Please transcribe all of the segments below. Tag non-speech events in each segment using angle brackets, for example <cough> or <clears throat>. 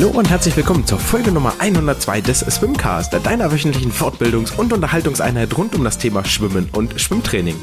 Hallo und herzlich willkommen zur Folge Nummer 102 des Swimcast, deiner wöchentlichen Fortbildungs- und Unterhaltungseinheit rund um das Thema Schwimmen und Schwimmtraining.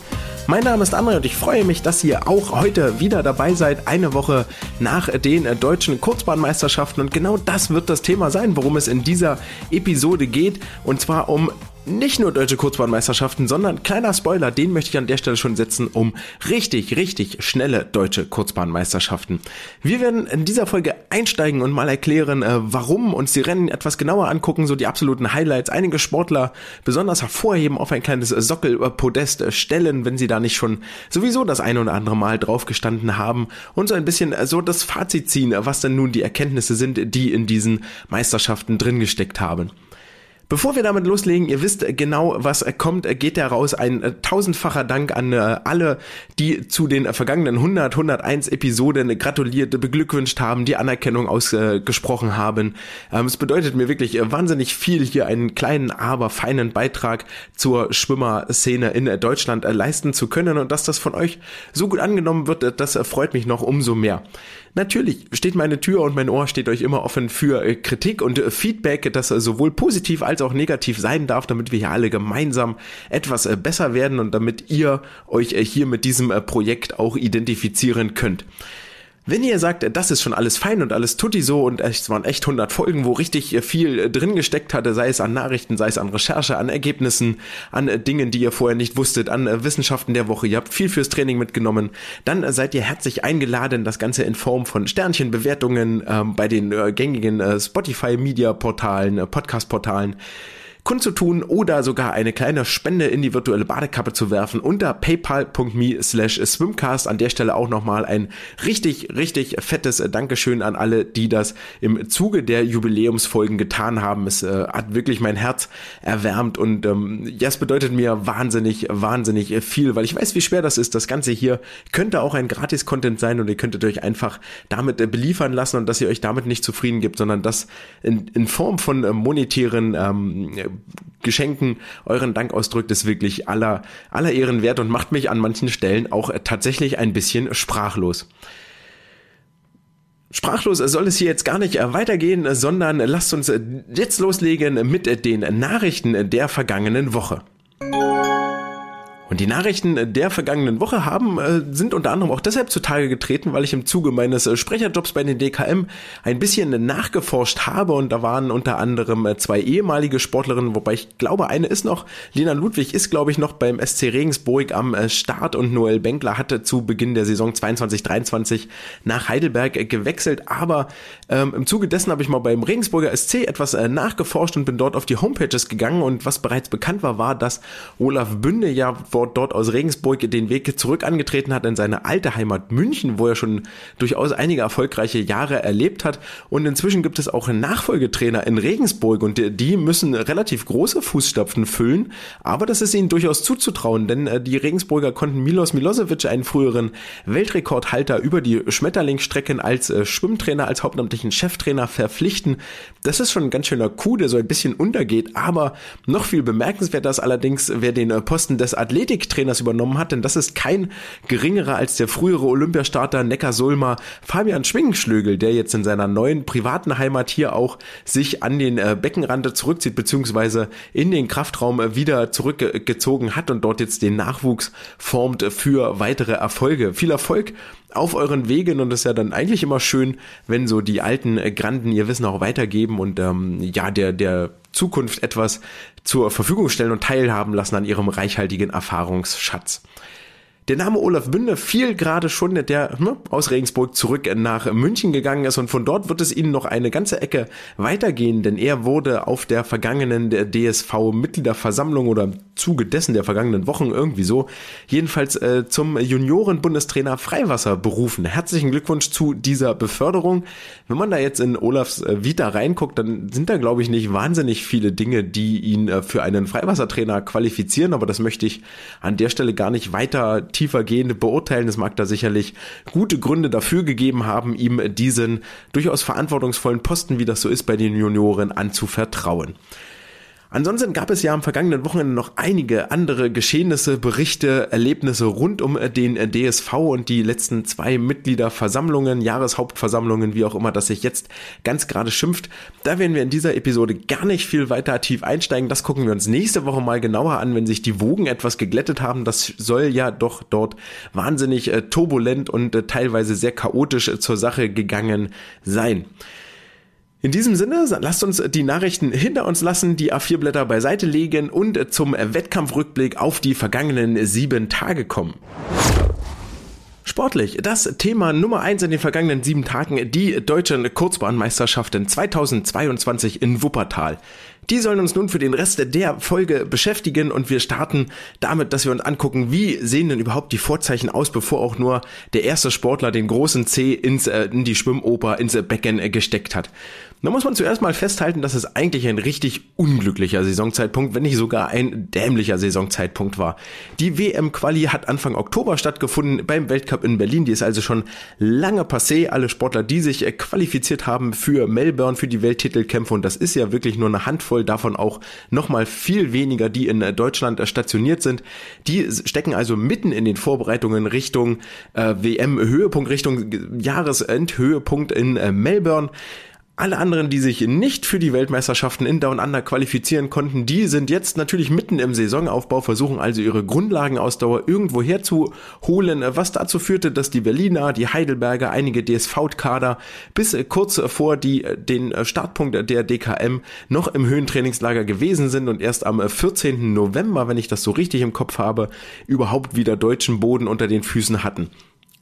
Mein Name ist André und ich freue mich, dass ihr auch heute wieder dabei seid, eine Woche nach den deutschen Kurzbahnmeisterschaften. Und genau das wird das Thema sein, worum es in dieser Episode geht. Und zwar um nicht nur deutsche Kurzbahnmeisterschaften, sondern kleiner Spoiler, den möchte ich an der Stelle schon setzen, um richtig, richtig schnelle deutsche Kurzbahnmeisterschaften. Wir werden in dieser Folge einsteigen und mal erklären, äh, warum uns die Rennen etwas genauer angucken, so die absoluten Highlights, einige Sportler besonders hervorheben, auf ein kleines Sockelpodest stellen, wenn sie da nicht schon sowieso das eine oder andere Mal drauf gestanden haben und so ein bisschen äh, so das Fazit ziehen, was denn nun die Erkenntnisse sind, die in diesen Meisterschaften drin gesteckt haben. Bevor wir damit loslegen, ihr wisst genau, was kommt, geht heraus ein äh, tausendfacher Dank an äh, alle, die zu den vergangenen 100, 101 Episoden gratuliert, beglückwünscht haben, die Anerkennung ausgesprochen haben. Ähm, es bedeutet mir wirklich äh, wahnsinnig viel, hier einen kleinen, aber feinen Beitrag zur Schwimmerszene in Deutschland leisten zu können und dass das von euch so gut angenommen wird, das freut mich noch umso mehr. Natürlich steht meine Tür und mein Ohr steht euch immer offen für äh, Kritik und äh, Feedback, das äh, sowohl positiv als auch negativ sein darf, damit wir hier alle gemeinsam etwas besser werden und damit ihr euch hier mit diesem Projekt auch identifizieren könnt. Wenn ihr sagt, das ist schon alles fein und alles tutti so und es waren echt 100 Folgen, wo richtig viel drin gesteckt hatte, sei es an Nachrichten, sei es an Recherche, an Ergebnissen, an Dingen, die ihr vorher nicht wusstet, an Wissenschaften der Woche, ihr habt viel fürs Training mitgenommen, dann seid ihr herzlich eingeladen, das Ganze in Form von Sternchenbewertungen ähm, bei den äh, gängigen äh, Spotify-Media-Portalen, äh, Podcast-Portalen kundzutun oder sogar eine kleine Spende in die virtuelle Badekappe zu werfen unter paypal.me slash swimcast. An der Stelle auch nochmal ein richtig, richtig fettes Dankeschön an alle, die das im Zuge der Jubiläumsfolgen getan haben. Es äh, hat wirklich mein Herz erwärmt und ähm, ja, es bedeutet mir wahnsinnig, wahnsinnig viel, weil ich weiß, wie schwer das ist. Das Ganze hier könnte auch ein Gratis-Content sein und ihr könntet euch einfach damit äh, beliefern lassen und dass ihr euch damit nicht zufrieden gibt, sondern das in, in Form von äh, monetären ähm, Geschenken euren Dank ausdrückt, ist wirklich aller, aller Ehren wert und macht mich an manchen Stellen auch tatsächlich ein bisschen sprachlos. Sprachlos soll es hier jetzt gar nicht weitergehen, sondern lasst uns jetzt loslegen mit den Nachrichten der vergangenen Woche. Und die Nachrichten der vergangenen Woche haben, äh, sind unter anderem auch deshalb zutage getreten, weil ich im Zuge meines äh, Sprecherjobs bei den DKM ein bisschen nachgeforscht habe. Und da waren unter anderem äh, zwei ehemalige Sportlerinnen, wobei ich glaube, eine ist noch, Lena Ludwig ist glaube ich noch beim SC Regensburg am Start. Und Noel Benkler hatte zu Beginn der Saison 22-23 nach Heidelberg gewechselt, aber ähm, im Zuge dessen habe ich mal beim Regensburger SC etwas nachgeforscht und bin dort auf die Homepages gegangen. Und was bereits bekannt war, war, dass Olaf Bünde ja dort aus Regensburg den Weg zurück angetreten hat in seine alte Heimat München, wo er schon durchaus einige erfolgreiche Jahre erlebt hat. Und inzwischen gibt es auch Nachfolgetrainer in Regensburg und die müssen relativ große Fußstapfen füllen, aber das ist ihnen durchaus zuzutrauen, denn äh, die Regensburger konnten Milos Milosevic, einen früheren Weltrekordhalter, über die Schmetterlingsstrecken als äh, Schwimmtrainer, als hauptamtlichen Cheftrainer verpflichten. Das ist schon ein ganz schöner Coup, der so ein bisschen untergeht, aber noch viel bemerkenswerter ist allerdings, wer den äh, Posten des Athleten Athletiktrainers übernommen hat, denn das ist kein geringerer als der frühere Olympiastarter Neckar Sulmer Fabian Schwingenschlögel, der jetzt in seiner neuen privaten Heimat hier auch sich an den äh, Beckenrand zurückzieht, beziehungsweise in den Kraftraum wieder zurückgezogen hat und dort jetzt den Nachwuchs formt für weitere Erfolge. Viel Erfolg auf euren Wegen und es ist ja dann eigentlich immer schön, wenn so die alten Granden ihr Wissen auch weitergeben und ähm, ja, der, der Zukunft etwas zur Verfügung stellen und teilhaben lassen an ihrem reichhaltigen Erfahrungsschatz. Der Name Olaf Bünde fiel gerade schon, der hm, aus Regensburg zurück nach München gegangen ist und von dort wird es ihnen noch eine ganze Ecke weitergehen, denn er wurde auf der vergangenen DSV-Mitgliederversammlung oder im Zuge dessen der vergangenen Wochen irgendwie so, jedenfalls äh, zum Junioren-Bundestrainer Freiwasser berufen. Herzlichen Glückwunsch zu dieser Beförderung. Wenn man da jetzt in Olafs äh, Vita reinguckt, dann sind da glaube ich nicht wahnsinnig viele Dinge, die ihn äh, für einen Freiwassertrainer qualifizieren, aber das möchte ich an der Stelle gar nicht weiter tiefergehende beurteilen. Es mag da sicherlich gute Gründe dafür gegeben haben, ihm diesen durchaus verantwortungsvollen Posten, wie das so ist bei den Junioren, anzuvertrauen. Ansonsten gab es ja am vergangenen Wochenende noch einige andere Geschehnisse, Berichte, Erlebnisse rund um den DSV und die letzten zwei Mitgliederversammlungen, Jahreshauptversammlungen, wie auch immer das sich jetzt ganz gerade schimpft. Da werden wir in dieser Episode gar nicht viel weiter tief einsteigen. Das gucken wir uns nächste Woche mal genauer an, wenn sich die Wogen etwas geglättet haben. Das soll ja doch dort wahnsinnig äh, turbulent und äh, teilweise sehr chaotisch äh, zur Sache gegangen sein. In diesem Sinne, lasst uns die Nachrichten hinter uns lassen, die A4-Blätter beiseite legen und zum Wettkampfrückblick auf die vergangenen sieben Tage kommen. Sportlich, das Thema Nummer eins in den vergangenen sieben Tagen, die deutschen Kurzbahnmeisterschaften 2022 in Wuppertal. Die sollen uns nun für den Rest der Folge beschäftigen und wir starten damit, dass wir uns angucken, wie sehen denn überhaupt die Vorzeichen aus, bevor auch nur der erste Sportler den großen C ins, äh, in die Schwimmoper, ins Becken äh, gesteckt hat. Da muss man zuerst mal festhalten, dass es eigentlich ein richtig unglücklicher Saisonzeitpunkt, wenn nicht sogar ein dämlicher Saisonzeitpunkt war. Die WM-Quali hat Anfang Oktober stattgefunden beim Weltcup in Berlin. Die ist also schon lange passé. Alle Sportler, die sich äh, qualifiziert haben für Melbourne, für die Welttitelkämpfe, und das ist ja wirklich nur eine Handvoll, davon auch nochmal viel weniger, die in äh, Deutschland äh, stationiert sind. Die stecken also mitten in den Vorbereitungen Richtung äh, WM-Höhepunkt, Richtung Jahresendhöhepunkt in äh, Melbourne. Alle anderen, die sich nicht für die Weltmeisterschaften in Down Under qualifizieren konnten, die sind jetzt natürlich mitten im Saisonaufbau, versuchen also ihre Grundlagenausdauer irgendwo herzuholen, was dazu führte, dass die Berliner, die Heidelberger, einige DSV-Kader bis kurz vor die, den Startpunkt der DKM noch im Höhentrainingslager gewesen sind und erst am 14. November, wenn ich das so richtig im Kopf habe, überhaupt wieder deutschen Boden unter den Füßen hatten.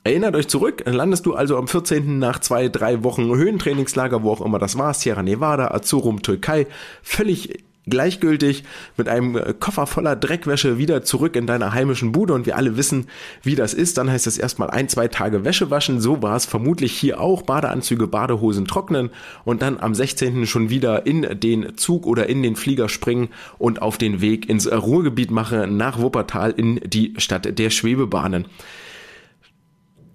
Erinnert euch zurück, landest du also am 14. nach zwei, drei Wochen Höhentrainingslager, wo auch immer das war, Sierra Nevada, Azurum, Türkei, völlig gleichgültig mit einem äh, Koffer voller Dreckwäsche wieder zurück in deiner heimischen Bude und wir alle wissen, wie das ist. Dann heißt es erstmal ein, zwei Tage Wäsche waschen. So war es vermutlich hier auch. Badeanzüge, Badehosen trocknen und dann am 16. schon wieder in den Zug oder in den Flieger springen und auf den Weg ins Ruhrgebiet machen nach Wuppertal in die Stadt der Schwebebahnen.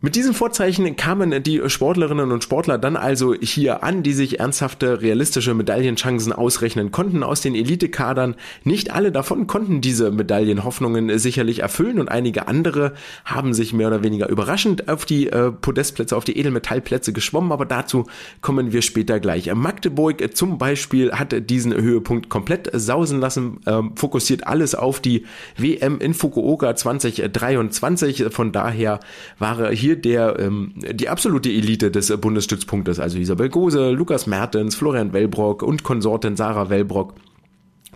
Mit diesen Vorzeichen kamen die Sportlerinnen und Sportler dann also hier an, die sich ernsthafte, realistische Medaillenchancen ausrechnen konnten aus den Elitekadern. Nicht alle davon konnten diese Medaillenhoffnungen sicherlich erfüllen und einige andere haben sich mehr oder weniger überraschend auf die äh, Podestplätze, auf die Edelmetallplätze geschwommen, aber dazu kommen wir später gleich. Magdeburg zum Beispiel hat diesen Höhepunkt komplett sausen lassen, äh, fokussiert alles auf die WM in Fukuoka 2023. Von daher war hier hier der, ähm, die absolute Elite des Bundesstützpunktes, also Isabel Gose, Lukas Mertens, Florian Wellbrock und Konsortin Sarah Wellbrock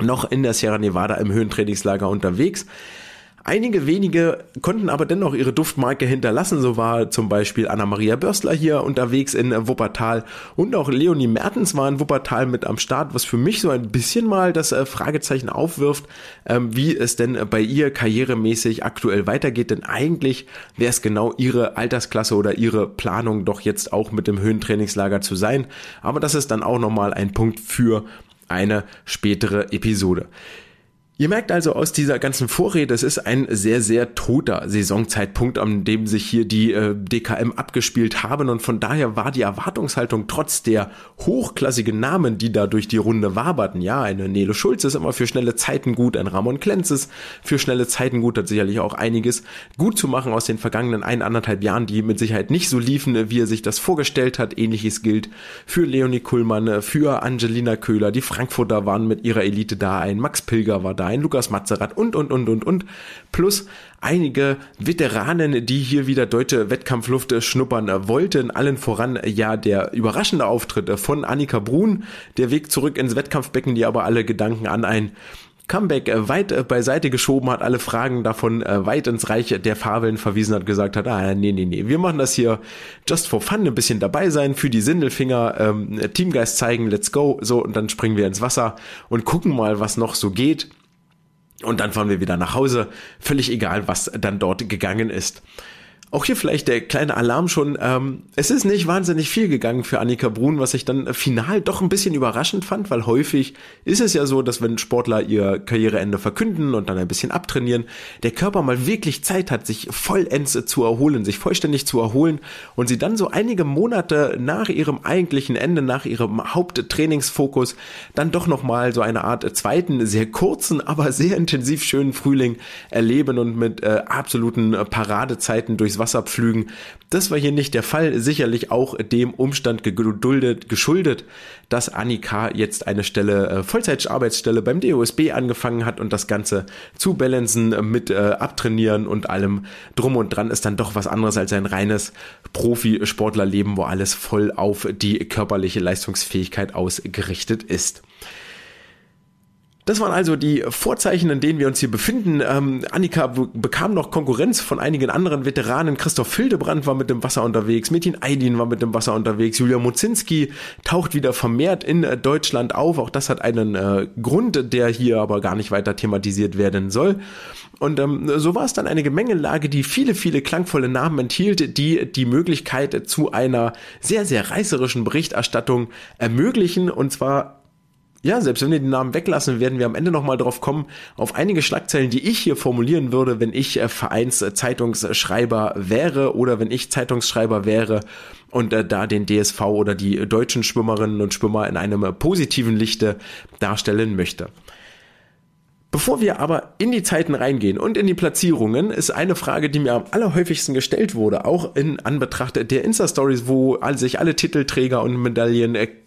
noch in der Sierra Nevada im Höhentrainingslager unterwegs. Einige wenige konnten aber dennoch ihre Duftmarke hinterlassen. So war zum Beispiel Anna-Maria Börstler hier unterwegs in Wuppertal und auch Leonie Mertens war in Wuppertal mit am Start, was für mich so ein bisschen mal das äh, Fragezeichen aufwirft, ähm, wie es denn bei ihr karrieremäßig aktuell weitergeht. Denn eigentlich wäre es genau ihre Altersklasse oder ihre Planung doch jetzt auch mit dem Höhentrainingslager zu sein. Aber das ist dann auch nochmal ein Punkt für eine spätere Episode. Ihr merkt also aus dieser ganzen Vorrede, es ist ein sehr, sehr toter Saisonzeitpunkt, an dem sich hier die äh, DKM abgespielt haben. Und von daher war die Erwartungshaltung trotz der hochklassigen Namen, die da durch die Runde waberten, ja, eine Nele Schulz ist immer für schnelle Zeiten gut, ein Ramon Klenz ist für schnelle Zeiten gut, hat sicherlich auch einiges gut zu machen aus den vergangenen ein, anderthalb Jahren, die mit Sicherheit nicht so liefen, wie er sich das vorgestellt hat. Ähnliches gilt für Leonie Kuhlmann, für Angelina Köhler, die Frankfurter waren mit ihrer Elite da, ein Max Pilger war da, ein Lukas Mazerat und, und, und, und, und. Plus einige Veteranen, die hier wieder deutsche Wettkampfluft schnuppern wollten. Allen voran ja der überraschende Auftritt von Annika Brun. Der Weg zurück ins Wettkampfbecken, die aber alle Gedanken an ein Comeback weit beiseite geschoben hat, alle Fragen davon weit ins Reich der Fabeln verwiesen hat, gesagt hat, ah, nee, nee, nee, wir machen das hier just for fun, ein bisschen dabei sein, für die Sindelfinger, ähm, Teamgeist zeigen, let's go, so, und dann springen wir ins Wasser und gucken mal, was noch so geht. Und dann fahren wir wieder nach Hause. Völlig egal, was dann dort gegangen ist. Auch hier vielleicht der kleine Alarm schon. Ähm, es ist nicht wahnsinnig viel gegangen für Annika Brun, was ich dann final doch ein bisschen überraschend fand, weil häufig ist es ja so, dass wenn Sportler ihr Karriereende verkünden und dann ein bisschen abtrainieren, der Körper mal wirklich Zeit hat, sich vollends zu erholen, sich vollständig zu erholen und sie dann so einige Monate nach ihrem eigentlichen Ende, nach ihrem Haupttrainingsfokus, dann doch nochmal so eine Art zweiten, sehr kurzen, aber sehr intensiv schönen Frühling erleben und mit äh, absoluten Paradezeiten durchs Wasser. Das war hier nicht der Fall, sicherlich auch dem Umstand geduldet, geschuldet, dass Annika jetzt eine Stelle, äh, Vollzeitarbeitsstelle beim DOSB angefangen hat und das Ganze zu balancen mit äh, Abtrainieren und allem drum und dran ist dann doch was anderes als ein reines Profisportlerleben, wo alles voll auf die körperliche Leistungsfähigkeit ausgerichtet ist. Das waren also die Vorzeichen, in denen wir uns hier befinden. Ähm, Annika bekam noch Konkurrenz von einigen anderen Veteranen. Christoph Hildebrand war mit dem Wasser unterwegs, Metin Aydin war mit dem Wasser unterwegs, Julia Mozinski taucht wieder vermehrt in äh, Deutschland auf. Auch das hat einen äh, Grund, der hier aber gar nicht weiter thematisiert werden soll. Und ähm, so war es dann eine Gemengelage, die viele, viele klangvolle Namen enthielt, die die Möglichkeit zu einer sehr, sehr reißerischen Berichterstattung ermöglichen. Und zwar ja, selbst wenn wir den Namen weglassen, werden wir am Ende nochmal drauf kommen, auf einige Schlagzeilen, die ich hier formulieren würde, wenn ich äh, Vereinszeitungsschreiber wäre oder wenn ich Zeitungsschreiber wäre und äh, da den DSV oder die deutschen Schwimmerinnen und Schwimmer in einem äh, positiven Lichte darstellen möchte. Bevor wir aber in die Zeiten reingehen und in die Platzierungen, ist eine Frage, die mir am allerhäufigsten gestellt wurde, auch in Anbetracht der Insta-Stories, wo sich alle Titelträger und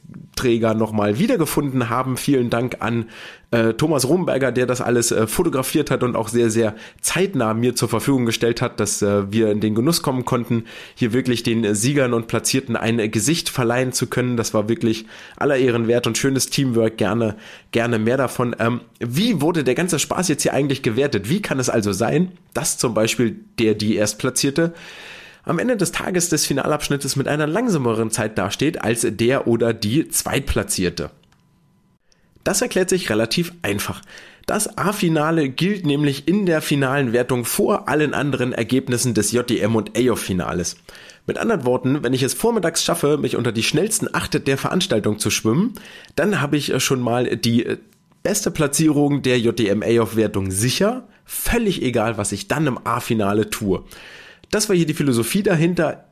Medaillenträger nochmal wiedergefunden haben. Vielen Dank an äh, Thomas Romberger, der das alles äh, fotografiert hat und auch sehr, sehr zeitnah mir zur Verfügung gestellt hat, dass äh, wir in den Genuss kommen konnten, hier wirklich den Siegern und Platzierten ein Gesicht verleihen zu können. Das war wirklich aller Ehren wert und schönes Teamwork. Gerne, gerne mehr davon. Ähm, wie wurde der ganze Spaß jetzt hier eigentlich gewertet? Wie kann es also sein, dass zum Beispiel der, die Erstplatzierte am Ende des Tages des Finalabschnittes mit einer langsameren Zeit dasteht als der oder die Zweitplatzierte? Das erklärt sich relativ einfach. Das A-Finale gilt nämlich in der finalen Wertung vor allen anderen Ergebnissen des JDM und AOF-Finales. Mit anderen Worten, wenn ich es vormittags schaffe, mich unter die schnellsten acht der Veranstaltung zu schwimmen, dann habe ich schon mal die beste Platzierung der JDM AOF-Wertung sicher, völlig egal, was ich dann im A-Finale tue. Das war hier die Philosophie dahinter.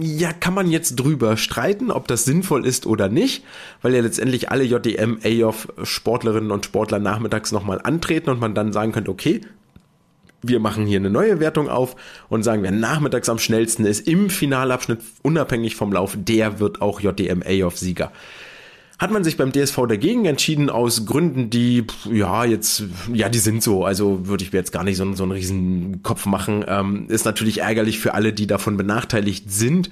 Ja, kann man jetzt drüber streiten, ob das sinnvoll ist oder nicht, weil ja letztendlich alle JDM, AOF Sportlerinnen und Sportler nachmittags nochmal antreten und man dann sagen könnte, okay, wir machen hier eine neue Wertung auf und sagen, wer nachmittags am schnellsten ist im Finalabschnitt, unabhängig vom Lauf, der wird auch JDM AOF Sieger hat man sich beim DSV dagegen entschieden aus Gründen, die, ja, jetzt, ja, die sind so. Also würde ich mir jetzt gar nicht so, so einen riesen Kopf machen. Ähm, ist natürlich ärgerlich für alle, die davon benachteiligt sind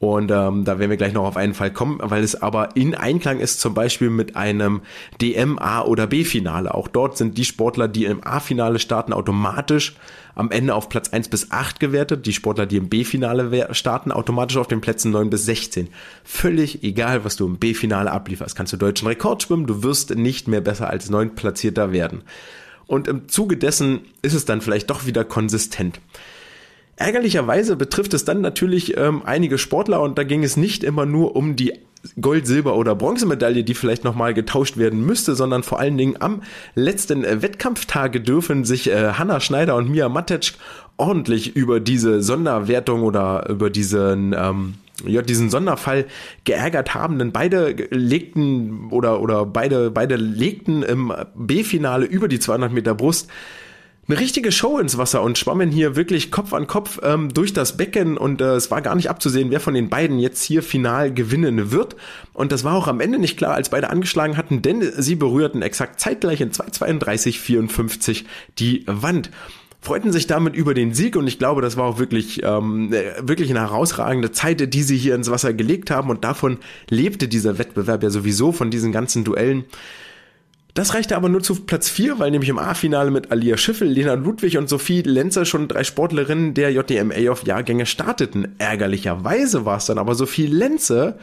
und ähm, da werden wir gleich noch auf einen Fall kommen, weil es aber in Einklang ist zum Beispiel mit einem DM A oder B-Finale. Auch dort sind die Sportler, die im A-Finale starten, automatisch am Ende auf Platz 1 bis 8 gewertet. Die Sportler, die im B-Finale starten, automatisch auf den Plätzen 9 bis 16. Völlig egal, was du im B-Finale ablieferst. Kannst du deutschen Rekord schwimmen, du wirst nicht mehr besser als 9 Platzierter werden. Und im Zuge dessen ist es dann vielleicht doch wieder konsistent. Ärgerlicherweise betrifft es dann natürlich ähm, einige Sportler und da ging es nicht immer nur um die Gold, Silber oder Bronzemedaille, die vielleicht nochmal getauscht werden müsste, sondern vor allen Dingen am letzten äh, Wettkampftage dürfen sich äh, Hanna Schneider und Mia Matetsch ordentlich über diese Sonderwertung oder über diesen ähm, ja, diesen Sonderfall geärgert haben, denn beide legten oder oder beide beide legten im B-Finale über die 200 Meter Brust eine richtige Show ins Wasser und schwammen hier wirklich Kopf an Kopf ähm, durch das Becken und äh, es war gar nicht abzusehen, wer von den beiden jetzt hier final gewinnen wird. Und das war auch am Ende nicht klar, als beide angeschlagen hatten, denn sie berührten exakt zeitgleich in 2.32.54 die Wand freuten sich damit über den Sieg und ich glaube, das war auch wirklich, ähm, äh, wirklich eine herausragende Zeit, die sie hier ins Wasser gelegt haben und davon lebte dieser Wettbewerb ja sowieso von diesen ganzen Duellen. Das reichte aber nur zu Platz 4, weil nämlich im A-Finale mit Alia Schiffel, Lena Ludwig und Sophie Lenzer schon drei Sportlerinnen der JDMA auf Jahrgänge starteten. Ärgerlicherweise war es dann aber Sophie Lenze,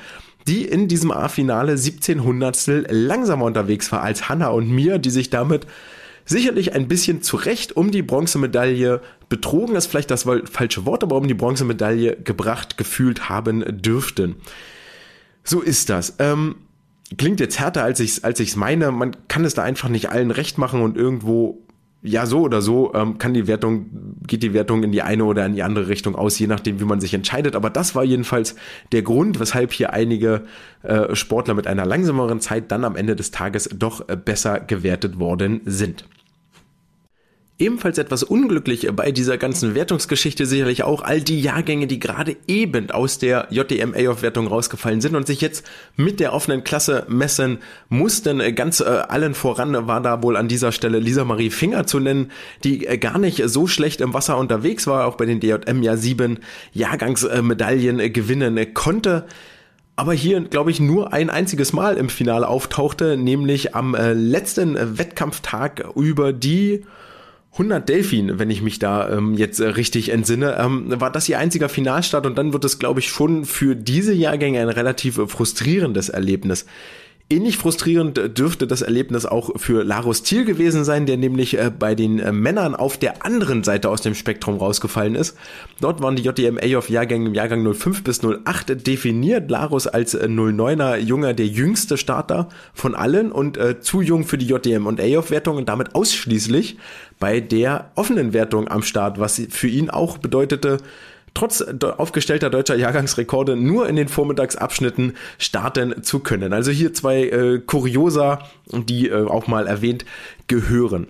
die in diesem A-Finale 17 Hundertstel langsamer unterwegs war als Hanna und mir, die sich damit sicherlich ein bisschen zurecht um die Bronzemedaille betrogen, ist vielleicht das falsche Wort, aber um die Bronzemedaille gebracht gefühlt haben dürften. So ist das. Ähm, klingt jetzt härter, als ich es als ich's meine. Man kann es da einfach nicht allen recht machen und irgendwo ja, so oder so ähm, kann die Wertung, geht die Wertung in die eine oder in die andere Richtung aus, je nachdem, wie man sich entscheidet. Aber das war jedenfalls der Grund, weshalb hier einige äh, Sportler mit einer langsameren Zeit dann am Ende des Tages doch äh, besser gewertet worden sind. Ebenfalls etwas unglücklich bei dieser ganzen Wertungsgeschichte sicherlich auch all die Jahrgänge, die gerade eben aus der JDM A-Off-Wertung rausgefallen sind und sich jetzt mit der offenen Klasse messen mussten. Ganz äh, allen voran war da wohl an dieser Stelle Lisa Marie Finger zu nennen, die äh, gar nicht so schlecht im Wasser unterwegs war, auch bei den DJM ja sieben Jahrgangsmedaillen äh, gewinnen konnte aber hier, glaube ich, nur ein einziges Mal im Finale auftauchte, nämlich am äh, letzten Wettkampftag über die 100 Delfin, wenn ich mich da ähm, jetzt äh, richtig entsinne, ähm, war das ihr einziger Finalstart und dann wird es, glaube ich, schon für diese Jahrgänge ein relativ äh, frustrierendes Erlebnis. Ähnlich frustrierend dürfte das Erlebnis auch für Larus Thiel gewesen sein, der nämlich äh, bei den äh, Männern auf der anderen Seite aus dem Spektrum rausgefallen ist. Dort waren die JDMA auf Jahrgängen im Jahrgang 05 bis 08 definiert. Larus als 09er äh, Junger der jüngste Starter von allen und zu jung für die JDM und A-Off Wertung und damit ausschließlich bei der offenen Wertung am Start, was für ihn auch bedeutete, trotz aufgestellter deutscher Jahrgangsrekorde nur in den Vormittagsabschnitten starten zu können. Also hier zwei äh, Kuriosa, die äh, auch mal erwähnt gehören.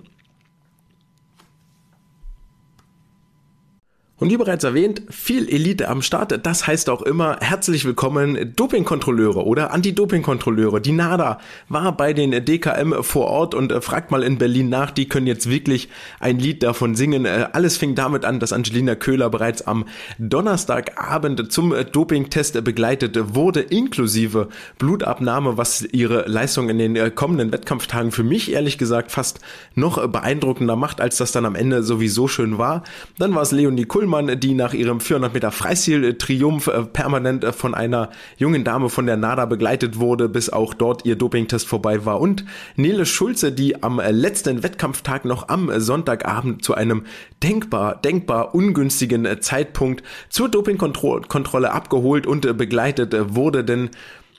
Und wie bereits erwähnt, viel Elite am Start. Das heißt auch immer herzlich willkommen Dopingkontrolleure oder Anti-Doping-Kontrolleure. Die NADA war bei den DKM vor Ort und äh, fragt mal in Berlin nach. Die können jetzt wirklich ein Lied davon singen. Äh, alles fing damit an, dass Angelina Köhler bereits am Donnerstagabend zum äh, Dopingtest begleitet wurde, inklusive Blutabnahme, was ihre Leistung in den kommenden Wettkampftagen für mich ehrlich gesagt fast noch beeindruckender macht, als das dann am Ende sowieso schön war. Dann war es Leonie Kull Kuhlmann, die nach ihrem 400 Meter Freistil-Triumph äh, permanent äh, von einer jungen Dame von der NADA begleitet wurde, bis auch dort ihr Dopingtest vorbei war. Und Nele Schulze, die am äh, letzten Wettkampftag noch am Sonntagabend zu einem denkbar, denkbar ungünstigen Zeitpunkt zur Dopingkontrolle abgeholt und begleitet wurde, denn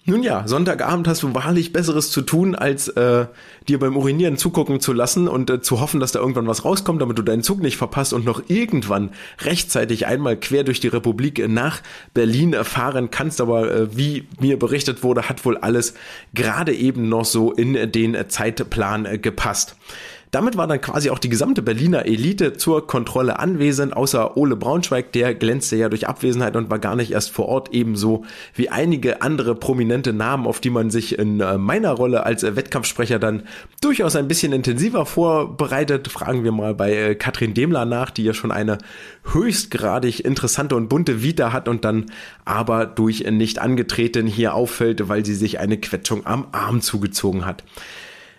nun ja, Sonntagabend hast du wahrlich Besseres zu tun, als äh, dir beim Urinieren zugucken zu lassen und äh, zu hoffen, dass da irgendwann was rauskommt, damit du deinen Zug nicht verpasst und noch irgendwann rechtzeitig einmal quer durch die Republik nach Berlin fahren kannst. Aber äh, wie mir berichtet wurde, hat wohl alles gerade eben noch so in den Zeitplan äh, gepasst. Damit war dann quasi auch die gesamte Berliner Elite zur Kontrolle anwesend, außer Ole Braunschweig, der glänzte ja durch Abwesenheit und war gar nicht erst vor Ort, ebenso wie einige andere prominente Namen, auf die man sich in äh, meiner Rolle als äh, Wettkampfsprecher dann durchaus ein bisschen intensiver vorbereitet. Fragen wir mal bei äh, Katrin Demler nach, die ja schon eine höchstgradig interessante und bunte Vita hat und dann aber durch nicht angetreten hier auffällt, weil sie sich eine Quetschung am Arm zugezogen hat.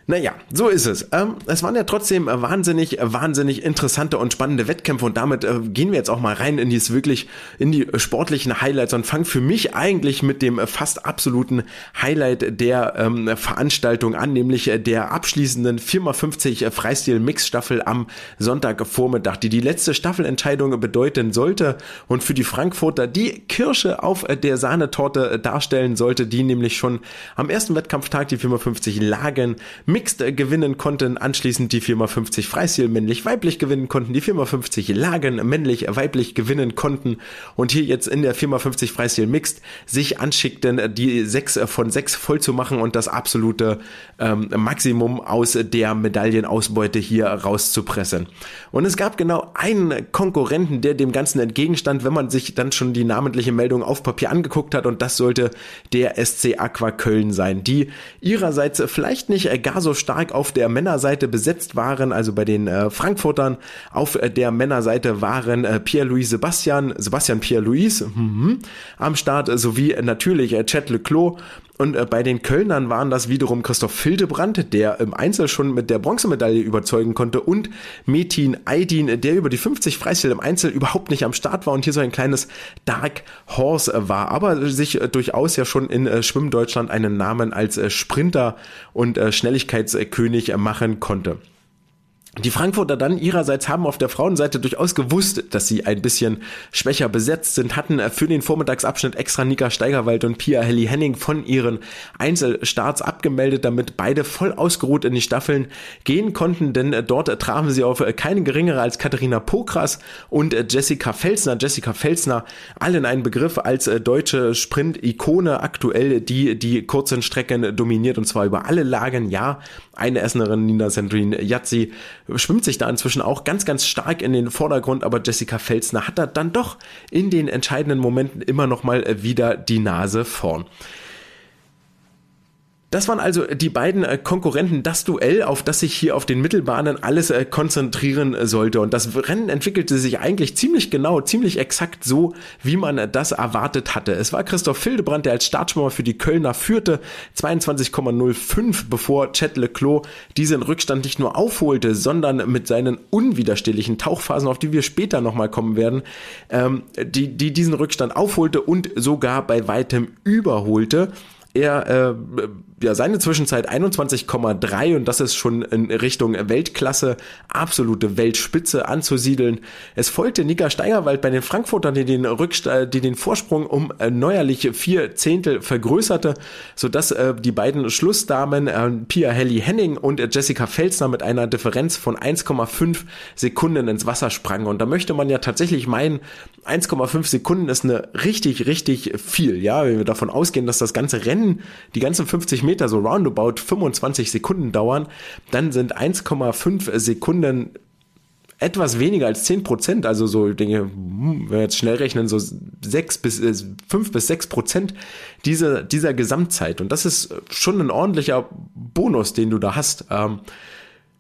Naja, so ist es. Ähm, es waren ja trotzdem wahnsinnig, wahnsinnig interessante und spannende Wettkämpfe und damit äh, gehen wir jetzt auch mal rein in dies wirklich, in die sportlichen Highlights und fangen für mich eigentlich mit dem fast absoluten Highlight der ähm, Veranstaltung an, nämlich der abschließenden 4x50 Freistil-Mix-Staffel am Sonntagvormittag, die die letzte Staffelentscheidung bedeuten sollte und für die Frankfurter die Kirsche auf der Sahnetorte darstellen sollte, die nämlich schon am ersten Wettkampftag die 4x50 lagen Mixed gewinnen konnten, anschließend die Firma 50 Freistil männlich-weiblich gewinnen konnten, die Firma 50 Lagen männlich-weiblich gewinnen konnten und hier jetzt in der Firma 50 Freistil Mixed sich anschickten, die 6 von 6 voll zu machen und das absolute ähm, Maximum aus der Medaillenausbeute hier rauszupressen. Und es gab genau einen Konkurrenten, der dem Ganzen entgegenstand, wenn man sich dann schon die namentliche Meldung auf Papier angeguckt hat und das sollte der SC Aqua Köln sein, die ihrerseits vielleicht nicht gar so so stark auf der Männerseite besetzt waren, also bei den äh, Frankfurtern auf äh, der Männerseite waren äh, Pierre-Louis Sebastian, Sebastian Pierre-Louis mhm, am Start, sowie natürlich äh, Chet Leclos und äh, bei den Kölnern waren das wiederum Christoph Fildebrand, der im Einzel schon mit der Bronzemedaille überzeugen konnte und Metin Aydin, der über die 50 Freistil im Einzel überhaupt nicht am Start war und hier so ein kleines Dark Horse war, aber sich äh, durchaus ja schon in äh, Schwimmdeutschland einen Namen als äh, Sprinter und äh, Schnelligkeitskönig machen konnte. Die Frankfurter dann ihrerseits haben auf der Frauenseite durchaus gewusst, dass sie ein bisschen schwächer besetzt sind, hatten für den Vormittagsabschnitt extra Nika Steigerwald und Pia Helly Henning von ihren Einzelstarts abgemeldet, damit beide voll ausgeruht in die Staffeln gehen konnten, denn dort trafen sie auf keine geringere als Katharina Pokras und Jessica Felsner. Jessica Felsner, allen ein Begriff als deutsche Sprint-Ikone aktuell, die die kurzen Strecken dominiert und zwar über alle Lagen. Ja, eine Essenerin, Nina Sandrine Yazzi, schwimmt sich da inzwischen auch ganz, ganz stark in den Vordergrund, aber Jessica Felsner hat da dann doch in den entscheidenden Momenten immer noch mal wieder die Nase vorn. Das waren also die beiden äh, Konkurrenten, das Duell, auf das sich hier auf den Mittelbahnen alles äh, konzentrieren äh, sollte. Und das Rennen entwickelte sich eigentlich ziemlich genau, ziemlich exakt so, wie man das erwartet hatte. Es war Christoph Hildebrand, der als Startschwimmer für die Kölner führte, 22,05, bevor Chet Leclos diesen Rückstand nicht nur aufholte, sondern mit seinen unwiderstehlichen Tauchphasen, auf die wir später nochmal kommen werden, ähm, die, die diesen Rückstand aufholte und sogar bei weitem überholte er äh, ja seine Zwischenzeit 21,3 und das ist schon in Richtung Weltklasse, absolute Weltspitze anzusiedeln. Es folgte Nika Steigerwald bei den Frankfurtern, die den Rückst die den Vorsprung um äh, neuerliche vier Zehntel vergrößerte, sodass äh, die beiden Schlussdamen äh, Pia Helly Henning und äh, Jessica Felsner mit einer Differenz von 1,5 Sekunden ins Wasser sprangen. Und da möchte man ja tatsächlich meinen, 1,5 Sekunden ist eine richtig, richtig viel. Ja, wenn wir davon ausgehen, dass das ganze Rennen, die ganzen 50 Meter so roundabout 25 Sekunden dauern, dann sind 1,5 Sekunden etwas weniger als 10 Prozent, also so Dinge, hm, wenn wir jetzt schnell rechnen, so 6 bis, äh, 5 bis 6 Prozent dieser, dieser Gesamtzeit. Und das ist schon ein ordentlicher Bonus, den du da hast. Ähm,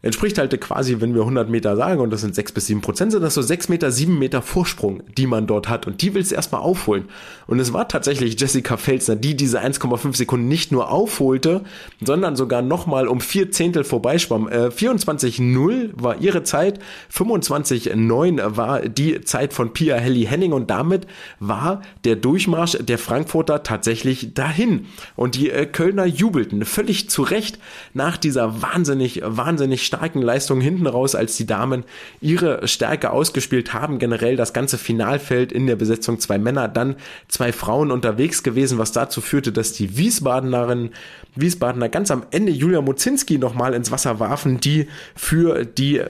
entspricht halt quasi, wenn wir 100 Meter sagen und das sind 6 bis 7 Prozent, sind das so 6 Meter, 7 Meter Vorsprung, die man dort hat und die willst du erstmal aufholen. Und es war tatsächlich Jessica Felsner, die diese 1,5 Sekunden nicht nur aufholte, sondern sogar nochmal um vier Zehntel vorbeischwamm. Äh, 24,0 war ihre Zeit, 25,9 war die Zeit von Pia Helly Henning und damit war der Durchmarsch der Frankfurter tatsächlich dahin. Und die äh, Kölner jubelten völlig zu Recht nach dieser wahnsinnig, wahnsinnig starken Leistungen hinten raus, als die Damen ihre Stärke ausgespielt haben. Generell das ganze Finalfeld in der Besetzung zwei Männer, dann zwei Frauen unterwegs gewesen, was dazu führte, dass die Wiesbadenerinnen, Wiesbadener ganz am Ende Julia Mozinski nochmal ins Wasser warfen, die für die,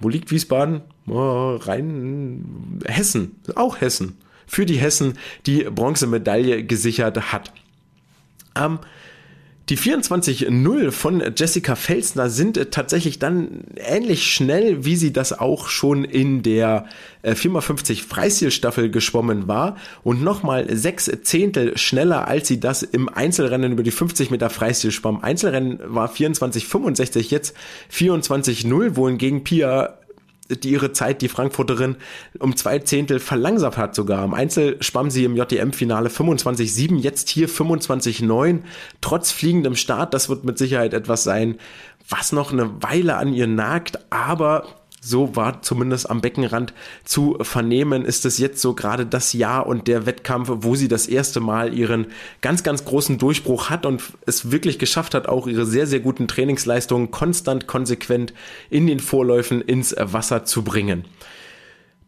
wo liegt Wiesbaden? Oh, rein Hessen, auch Hessen, für die Hessen die Bronzemedaille gesichert hat. Ähm, die 24.0 von Jessica Felsner sind äh, tatsächlich dann ähnlich schnell, wie sie das auch schon in der äh, 4x50 Freistilstaffel geschwommen war und nochmal sechs Zehntel schneller, als sie das im Einzelrennen über die 50 Meter Freistil schwamm. Einzelrennen war 24,65, jetzt 24,0, wohingegen Pia die ihre Zeit, die Frankfurterin, um zwei Zehntel verlangsamt hat sogar. Im Einzel schwamm sie im JDM-Finale 25-7, jetzt hier 25-9, trotz fliegendem Start. Das wird mit Sicherheit etwas sein, was noch eine Weile an ihr nagt, aber so war zumindest am Beckenrand zu vernehmen, ist es jetzt so gerade das Jahr und der Wettkampf, wo sie das erste Mal ihren ganz, ganz großen Durchbruch hat und es wirklich geschafft hat, auch ihre sehr, sehr guten Trainingsleistungen konstant, konsequent in den Vorläufen ins Wasser zu bringen.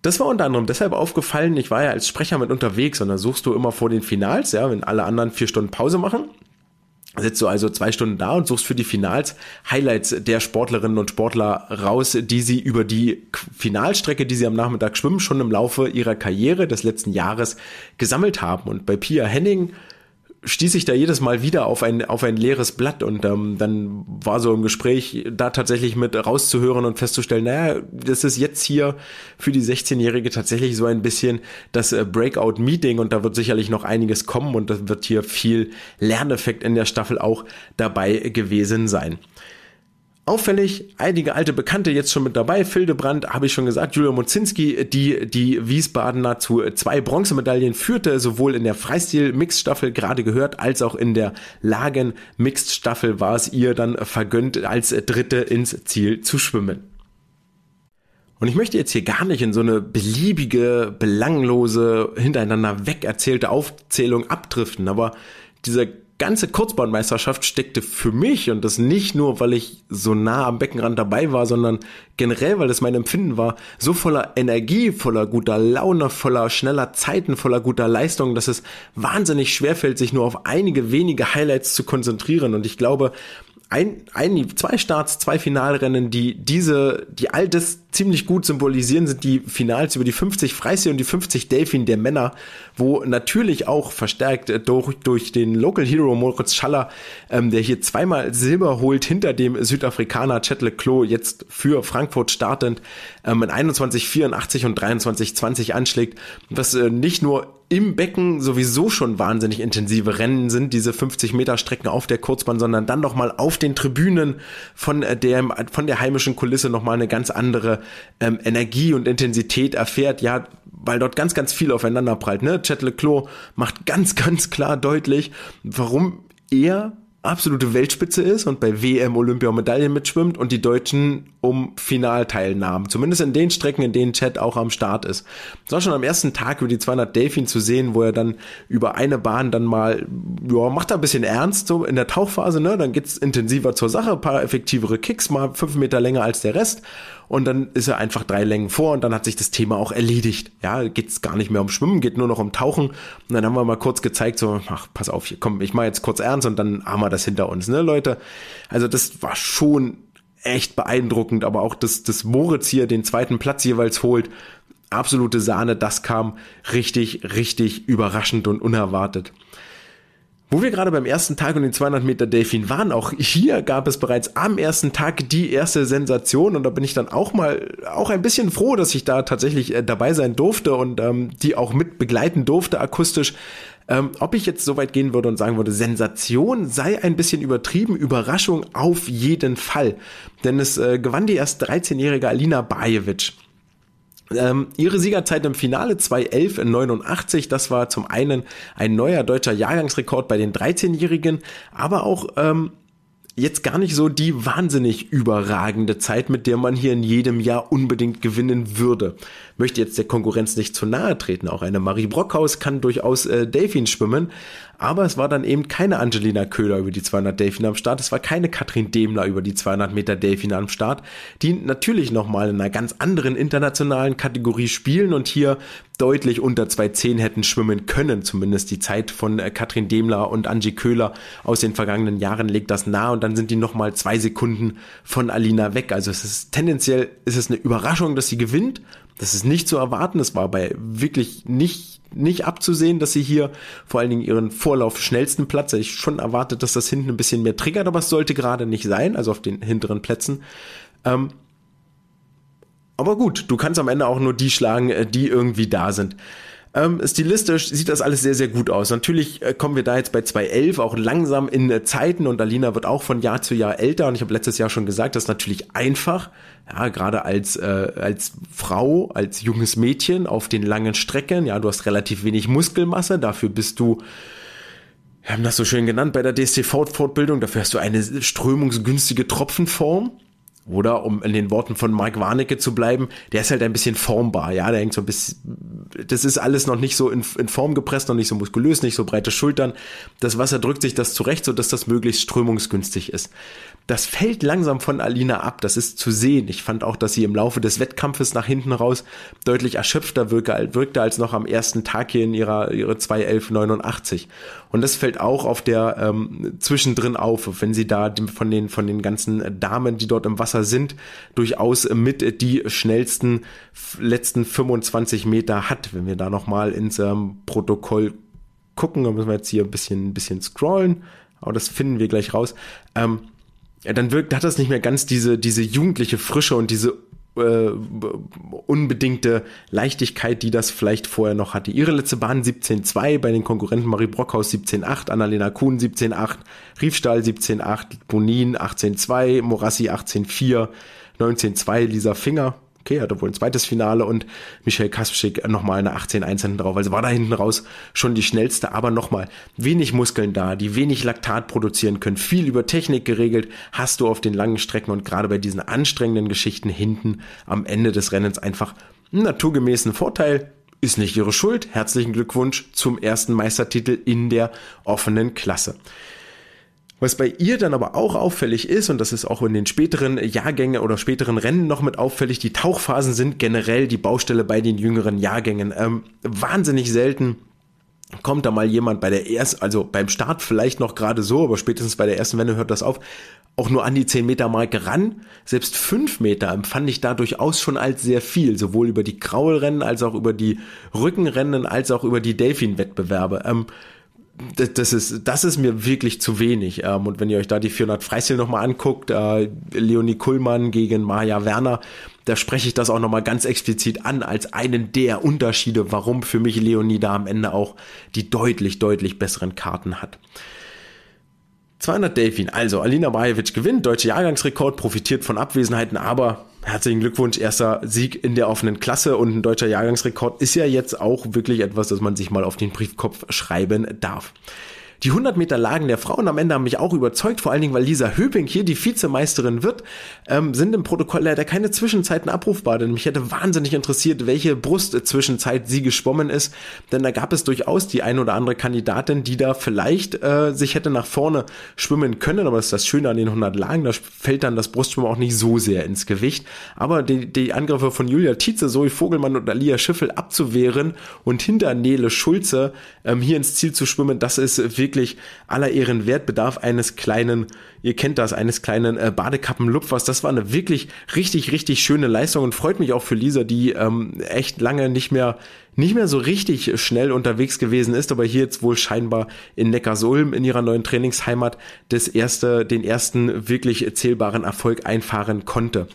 Das war unter anderem deshalb aufgefallen, ich war ja als Sprecher mit unterwegs und da suchst du immer vor den Finals, ja, wenn alle anderen vier Stunden Pause machen, sitzt du also zwei Stunden da und suchst für die Finals Highlights der Sportlerinnen und Sportler raus, die sie über die Finalstrecke, die sie am Nachmittag schwimmen, schon im Laufe ihrer Karriere des letzten Jahres gesammelt haben. Und bei Pia Henning stieß ich da jedes Mal wieder auf ein, auf ein leeres Blatt und ähm, dann war so im Gespräch da tatsächlich mit rauszuhören und festzustellen, naja, das ist jetzt hier für die 16-Jährige tatsächlich so ein bisschen das äh, Breakout-Meeting und da wird sicherlich noch einiges kommen und das wird hier viel Lerneffekt in der Staffel auch dabei gewesen sein. Auffällig, einige alte Bekannte jetzt schon mit dabei. Fildebrand, habe ich schon gesagt, Julia Mozinski, die die Wiesbadener zu zwei Bronzemedaillen führte, sowohl in der Freistil-Mixed-Staffel gerade gehört, als auch in der Lagen-Mixed-Staffel war es ihr dann vergönnt, als Dritte ins Ziel zu schwimmen. Und ich möchte jetzt hier gar nicht in so eine beliebige, belanglose, hintereinander weg erzählte Aufzählung abdriften, aber dieser ganze Kurzbahnmeisterschaft steckte für mich und das nicht nur, weil ich so nah am Beckenrand dabei war, sondern generell, weil das mein Empfinden war, so voller Energie, voller guter Laune, voller schneller Zeiten, voller guter Leistung, dass es wahnsinnig schwerfällt, sich nur auf einige wenige Highlights zu konzentrieren. Und ich glaube, ein, ein, zwei Starts, zwei Finalrennen, die diese, die all das ziemlich gut symbolisieren, sind die Finals über die 50 Freisee und die 50 Delfin der Männer, wo natürlich auch verstärkt durch, durch den Local Hero Moritz Schaller, ähm, der hier zweimal Silber holt hinter dem Südafrikaner Chet Leclos jetzt für Frankfurt startend, ähm, in 21,84 und 23,20 anschlägt, was äh, nicht nur im Becken sowieso schon wahnsinnig intensive Rennen sind, diese 50 Meter Strecken auf der Kurzbahn, sondern dann nochmal auf den Tribünen von äh, der, von der heimischen Kulisse nochmal eine ganz andere ähm, Energie und Intensität erfährt, ja, weil dort ganz, ganz viel aufeinander prallt. Ne? Chet Leclos macht ganz, ganz klar deutlich, warum er absolute Weltspitze ist und bei WM Olympia Medaillen mitschwimmt und die Deutschen um Finalteilnahmen. Zumindest in den Strecken, in denen Chad auch am Start ist. Es war schon am ersten Tag über die 200 Delfin zu sehen, wo er dann über eine Bahn dann mal, ja, macht er ein bisschen ernst, so in der Tauchphase, ne, dann geht's intensiver zur Sache, paar effektivere Kicks, mal fünf Meter länger als der Rest und dann ist er einfach drei Längen vor und dann hat sich das Thema auch erledigt. Ja, geht's gar nicht mehr um Schwimmen, geht nur noch um Tauchen. Und dann haben wir mal kurz gezeigt, so, ach, pass auf, hier, komm, ich mache jetzt kurz ernst und dann haben wir das hinter uns, ne, Leute? Also das war schon echt beeindruckend, aber auch dass, dass Moritz hier den zweiten Platz jeweils holt, absolute Sahne, das kam richtig, richtig überraschend und unerwartet. Wo wir gerade beim ersten Tag und den 200 Meter Delfin waren, auch hier gab es bereits am ersten Tag die erste Sensation und da bin ich dann auch mal auch ein bisschen froh, dass ich da tatsächlich äh, dabei sein durfte und ähm, die auch mit begleiten durfte akustisch. Ähm, ob ich jetzt so weit gehen würde und sagen würde, Sensation sei ein bisschen übertrieben, Überraschung auf jeden Fall. Denn es äh, gewann die erst 13-jährige Alina Bajevic. Ähm, ihre Siegerzeit im Finale 2.11.89, das war zum einen ein neuer deutscher Jahrgangsrekord bei den 13-Jährigen, aber auch ähm, jetzt gar nicht so die wahnsinnig überragende Zeit, mit der man hier in jedem Jahr unbedingt gewinnen würde. Möchte jetzt der Konkurrenz nicht zu nahe treten. Auch eine Marie Brockhaus kann durchaus äh, Delfin schwimmen, aber es war dann eben keine Angelina Köhler über die 200 Delfine am Start. Es war keine Katrin Demler über die 200 Meter Delfine am Start, die natürlich nochmal in einer ganz anderen internationalen Kategorie spielen und hier deutlich unter 2.10 hätten schwimmen können. Zumindest die Zeit von äh, Katrin Demler und Angie Köhler aus den vergangenen Jahren legt das nahe und dann sind die nochmal zwei Sekunden von Alina weg. Also es ist tendenziell ist es eine Überraschung, dass sie gewinnt. Das ist nicht zu erwarten. Es war bei wirklich nicht nicht abzusehen, dass sie hier vor allen Dingen ihren Vorlauf schnellsten Platz, ich schon erwartet, dass das hinten ein bisschen mehr triggert, aber es sollte gerade nicht sein, also auf den hinteren Plätzen. Ähm, aber gut, du kannst am Ende auch nur die schlagen, äh, die irgendwie da sind. Ähm, stilistisch sieht das alles sehr, sehr gut aus. Natürlich äh, kommen wir da jetzt bei 2.11 auch langsam in äh, Zeiten und Alina wird auch von Jahr zu Jahr älter und ich habe letztes Jahr schon gesagt, das ist natürlich einfach, ja, gerade als, äh, als Frau, als junges Mädchen auf den langen Strecken, ja, du hast relativ wenig Muskelmasse, dafür bist du wir haben das so schön genannt bei der DSTV-Fortbildung, dafür hast du eine strömungsgünstige Tropfenform. Oder um in den Worten von Mike Warnecke zu bleiben, der ist halt ein bisschen formbar, ja, der hängt so ein bisschen, das ist alles noch nicht so in, in Form gepresst, noch nicht so muskulös, nicht so breite Schultern. Das Wasser drückt sich das zurecht, so dass das möglichst strömungsgünstig ist. Das fällt langsam von Alina ab, das ist zu sehen. Ich fand auch, dass sie im Laufe des Wettkampfes nach hinten raus deutlich erschöpfter wirkte, wirkte als noch am ersten Tag hier in ihrer, ihre 2.11.89. Und das fällt auch auf der ähm, zwischendrin auf, wenn sie da von den, von den ganzen Damen, die dort im Wasser sind, durchaus mit die schnellsten letzten 25 Meter hat. Wenn wir da nochmal ins ähm, Protokoll gucken, dann müssen wir jetzt hier ein bisschen, ein bisschen scrollen, aber das finden wir gleich raus. Ähm, ja, dann wirkt, hat das nicht mehr ganz diese, diese jugendliche Frische und diese äh, unbedingte Leichtigkeit, die das vielleicht vorher noch hatte. Ihre letzte Bahn 17.2, bei den Konkurrenten Marie Brockhaus 17.8, Annalena Kuhn 17.8, Riefstahl 17.8, Bonin 18.2, Morassi 18.4, 19.2, Lisa Finger okay, hatte wohl ein zweites Finale und Michelle Kaspschick nochmal eine 18-1 hinten drauf. Also war da hinten raus schon die schnellste, aber nochmal wenig Muskeln da, die wenig Laktat produzieren können, viel über Technik geregelt, hast du auf den langen Strecken und gerade bei diesen anstrengenden Geschichten hinten am Ende des Rennens einfach einen naturgemäßen Vorteil ist nicht ihre Schuld. Herzlichen Glückwunsch zum ersten Meistertitel in der offenen Klasse. Was bei ihr dann aber auch auffällig ist, und das ist auch in den späteren Jahrgängen oder späteren Rennen noch mit auffällig, die Tauchphasen sind generell die Baustelle bei den jüngeren Jahrgängen. Ähm, wahnsinnig selten kommt da mal jemand bei der ersten, also beim Start vielleicht noch gerade so, aber spätestens bei der ersten Wende hört das auf, auch nur an die 10 Meter Marke ran. Selbst 5 Meter empfand ich da durchaus schon als sehr viel, sowohl über die Kraulrennen als auch über die Rückenrennen als auch über die Delfin-Wettbewerbe. Ähm, das, ist, das ist mir wirklich zu wenig. Ähm, und wenn ihr euch da die 400 Freistil nochmal anguckt, äh, Leonie Kuhlmann gegen Maja Werner, da spreche ich das auch nochmal ganz explizit an als einen der Unterschiede, warum für mich Leonie da am Ende auch die deutlich, deutlich besseren Karten hat. 200 Delfin. Also Alina Bajevic gewinnt, deutscher Jahrgangsrekord, profitiert von Abwesenheiten, aber herzlichen Glückwunsch, erster Sieg in der offenen Klasse und ein deutscher Jahrgangsrekord ist ja jetzt auch wirklich etwas, das man sich mal auf den Briefkopf schreiben darf. Die 100 Meter Lagen der Frauen am Ende haben mich auch überzeugt, vor allen Dingen, weil Lisa Höping hier die Vizemeisterin wird, ähm, sind im Protokoll leider keine Zwischenzeiten abrufbar, denn mich hätte wahnsinnig interessiert, welche Brustzwischenzeit sie geschwommen ist, denn da gab es durchaus die ein oder andere Kandidatin, die da vielleicht äh, sich hätte nach vorne schwimmen können, aber das ist das Schöne an den 100 Lagen, da fällt dann das Brustschwimmen auch nicht so sehr ins Gewicht, aber die, die Angriffe von Julia Tietze, Zoe Vogelmann und Alia Schiffel abzuwehren und hinter Nele Schulze ähm, hier ins Ziel zu schwimmen, das ist wirklich wirklich aller Ehren wert, bedarf eines kleinen, ihr kennt das, eines kleinen äh, Badekappenlupfers. Das war eine wirklich richtig, richtig schöne Leistung und freut mich auch für Lisa, die ähm, echt lange nicht mehr nicht mehr so richtig schnell unterwegs gewesen ist, aber hier jetzt wohl scheinbar in Neckarsulm in ihrer neuen Trainingsheimat das erste, den ersten wirklich zählbaren Erfolg einfahren konnte.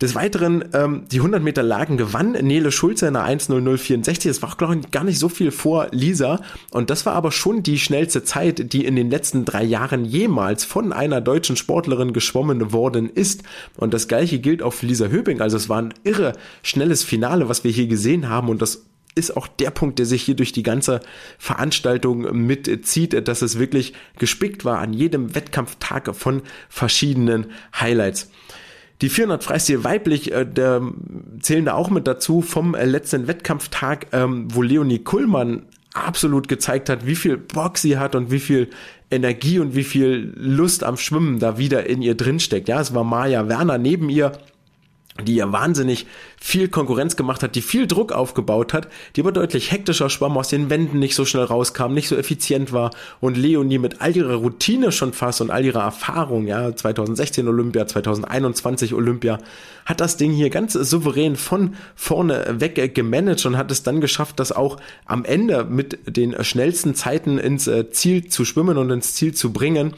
Des Weiteren ähm, die 100 Meter Lagen gewann Nele Schulze in einer 1.0064. Das war, glaube ich, gar nicht so viel vor Lisa. Und das war aber schon die schnellste Zeit, die in den letzten drei Jahren jemals von einer deutschen Sportlerin geschwommen worden ist. Und das gleiche gilt auch für Lisa Höbing. Also es war ein irre schnelles Finale, was wir hier gesehen haben. Und das ist auch der Punkt, der sich hier durch die ganze Veranstaltung mitzieht, dass es wirklich gespickt war an jedem Wettkampftag von verschiedenen Highlights. Die 400 Freistil weiblich, äh, der, zählen da auch mit dazu vom äh, letzten Wettkampftag, ähm, wo Leonie Kullmann absolut gezeigt hat, wie viel Bock sie hat und wie viel Energie und wie viel Lust am Schwimmen da wieder in ihr drin steckt. Ja, es war Maja Werner neben ihr, die ja wahnsinnig viel Konkurrenz gemacht hat, die viel Druck aufgebaut hat, die aber deutlich hektischer schwamm, aus den Wänden nicht so schnell rauskam, nicht so effizient war und Leonie mit all ihrer Routine schon fast und all ihrer Erfahrung, ja, 2016 Olympia, 2021 Olympia, hat das Ding hier ganz souverän von vorne weg gemanagt und hat es dann geschafft, das auch am Ende mit den schnellsten Zeiten ins äh, Ziel zu schwimmen und ins Ziel zu bringen.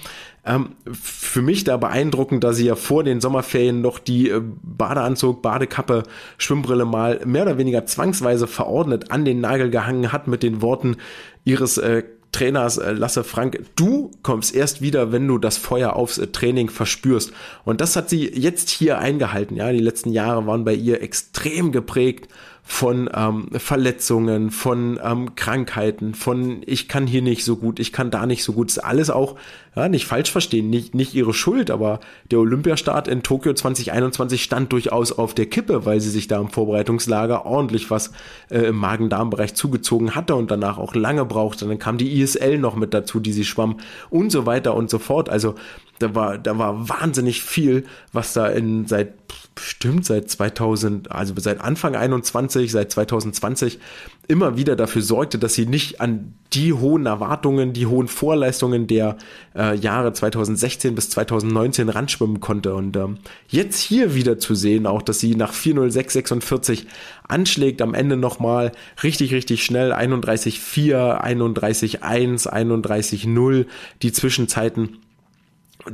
Ähm, für mich da beeindruckend, da sie ja vor den Sommerferien noch die äh, Badeanzug, Badekappe, Schwimmbrille mal mehr oder weniger zwangsweise verordnet an den Nagel gehangen hat mit den Worten ihres äh, Trainers äh, Lasse Frank, du kommst erst wieder, wenn du das Feuer aufs äh, Training verspürst. Und das hat sie jetzt hier eingehalten. Ja, die letzten Jahre waren bei ihr extrem geprägt von ähm, Verletzungen, von ähm, Krankheiten, von ich kann hier nicht so gut, ich kann da nicht so gut. Das ist alles auch, ja, nicht falsch verstehen, nicht, nicht ihre Schuld, aber der Olympiastart in Tokio 2021 stand durchaus auf der Kippe, weil sie sich da im Vorbereitungslager ordentlich was äh, im Magen-Darm-Bereich zugezogen hatte und danach auch lange brauchte. Dann kam die ISL noch mit dazu, die sie schwamm und so weiter und so fort. Also da war, da war wahnsinnig viel, was da in seit bestimmt seit 2000, also seit Anfang 21, seit 2020 immer wieder dafür sorgte, dass sie nicht an die hohen Erwartungen, die hohen Vorleistungen der äh, Jahre 2016 bis 2019 ranschwimmen konnte. Und ähm, jetzt hier wieder zu sehen, auch dass sie nach 40646 anschlägt, am Ende nochmal richtig, richtig schnell 31,4, 31,1, 31,0, die Zwischenzeiten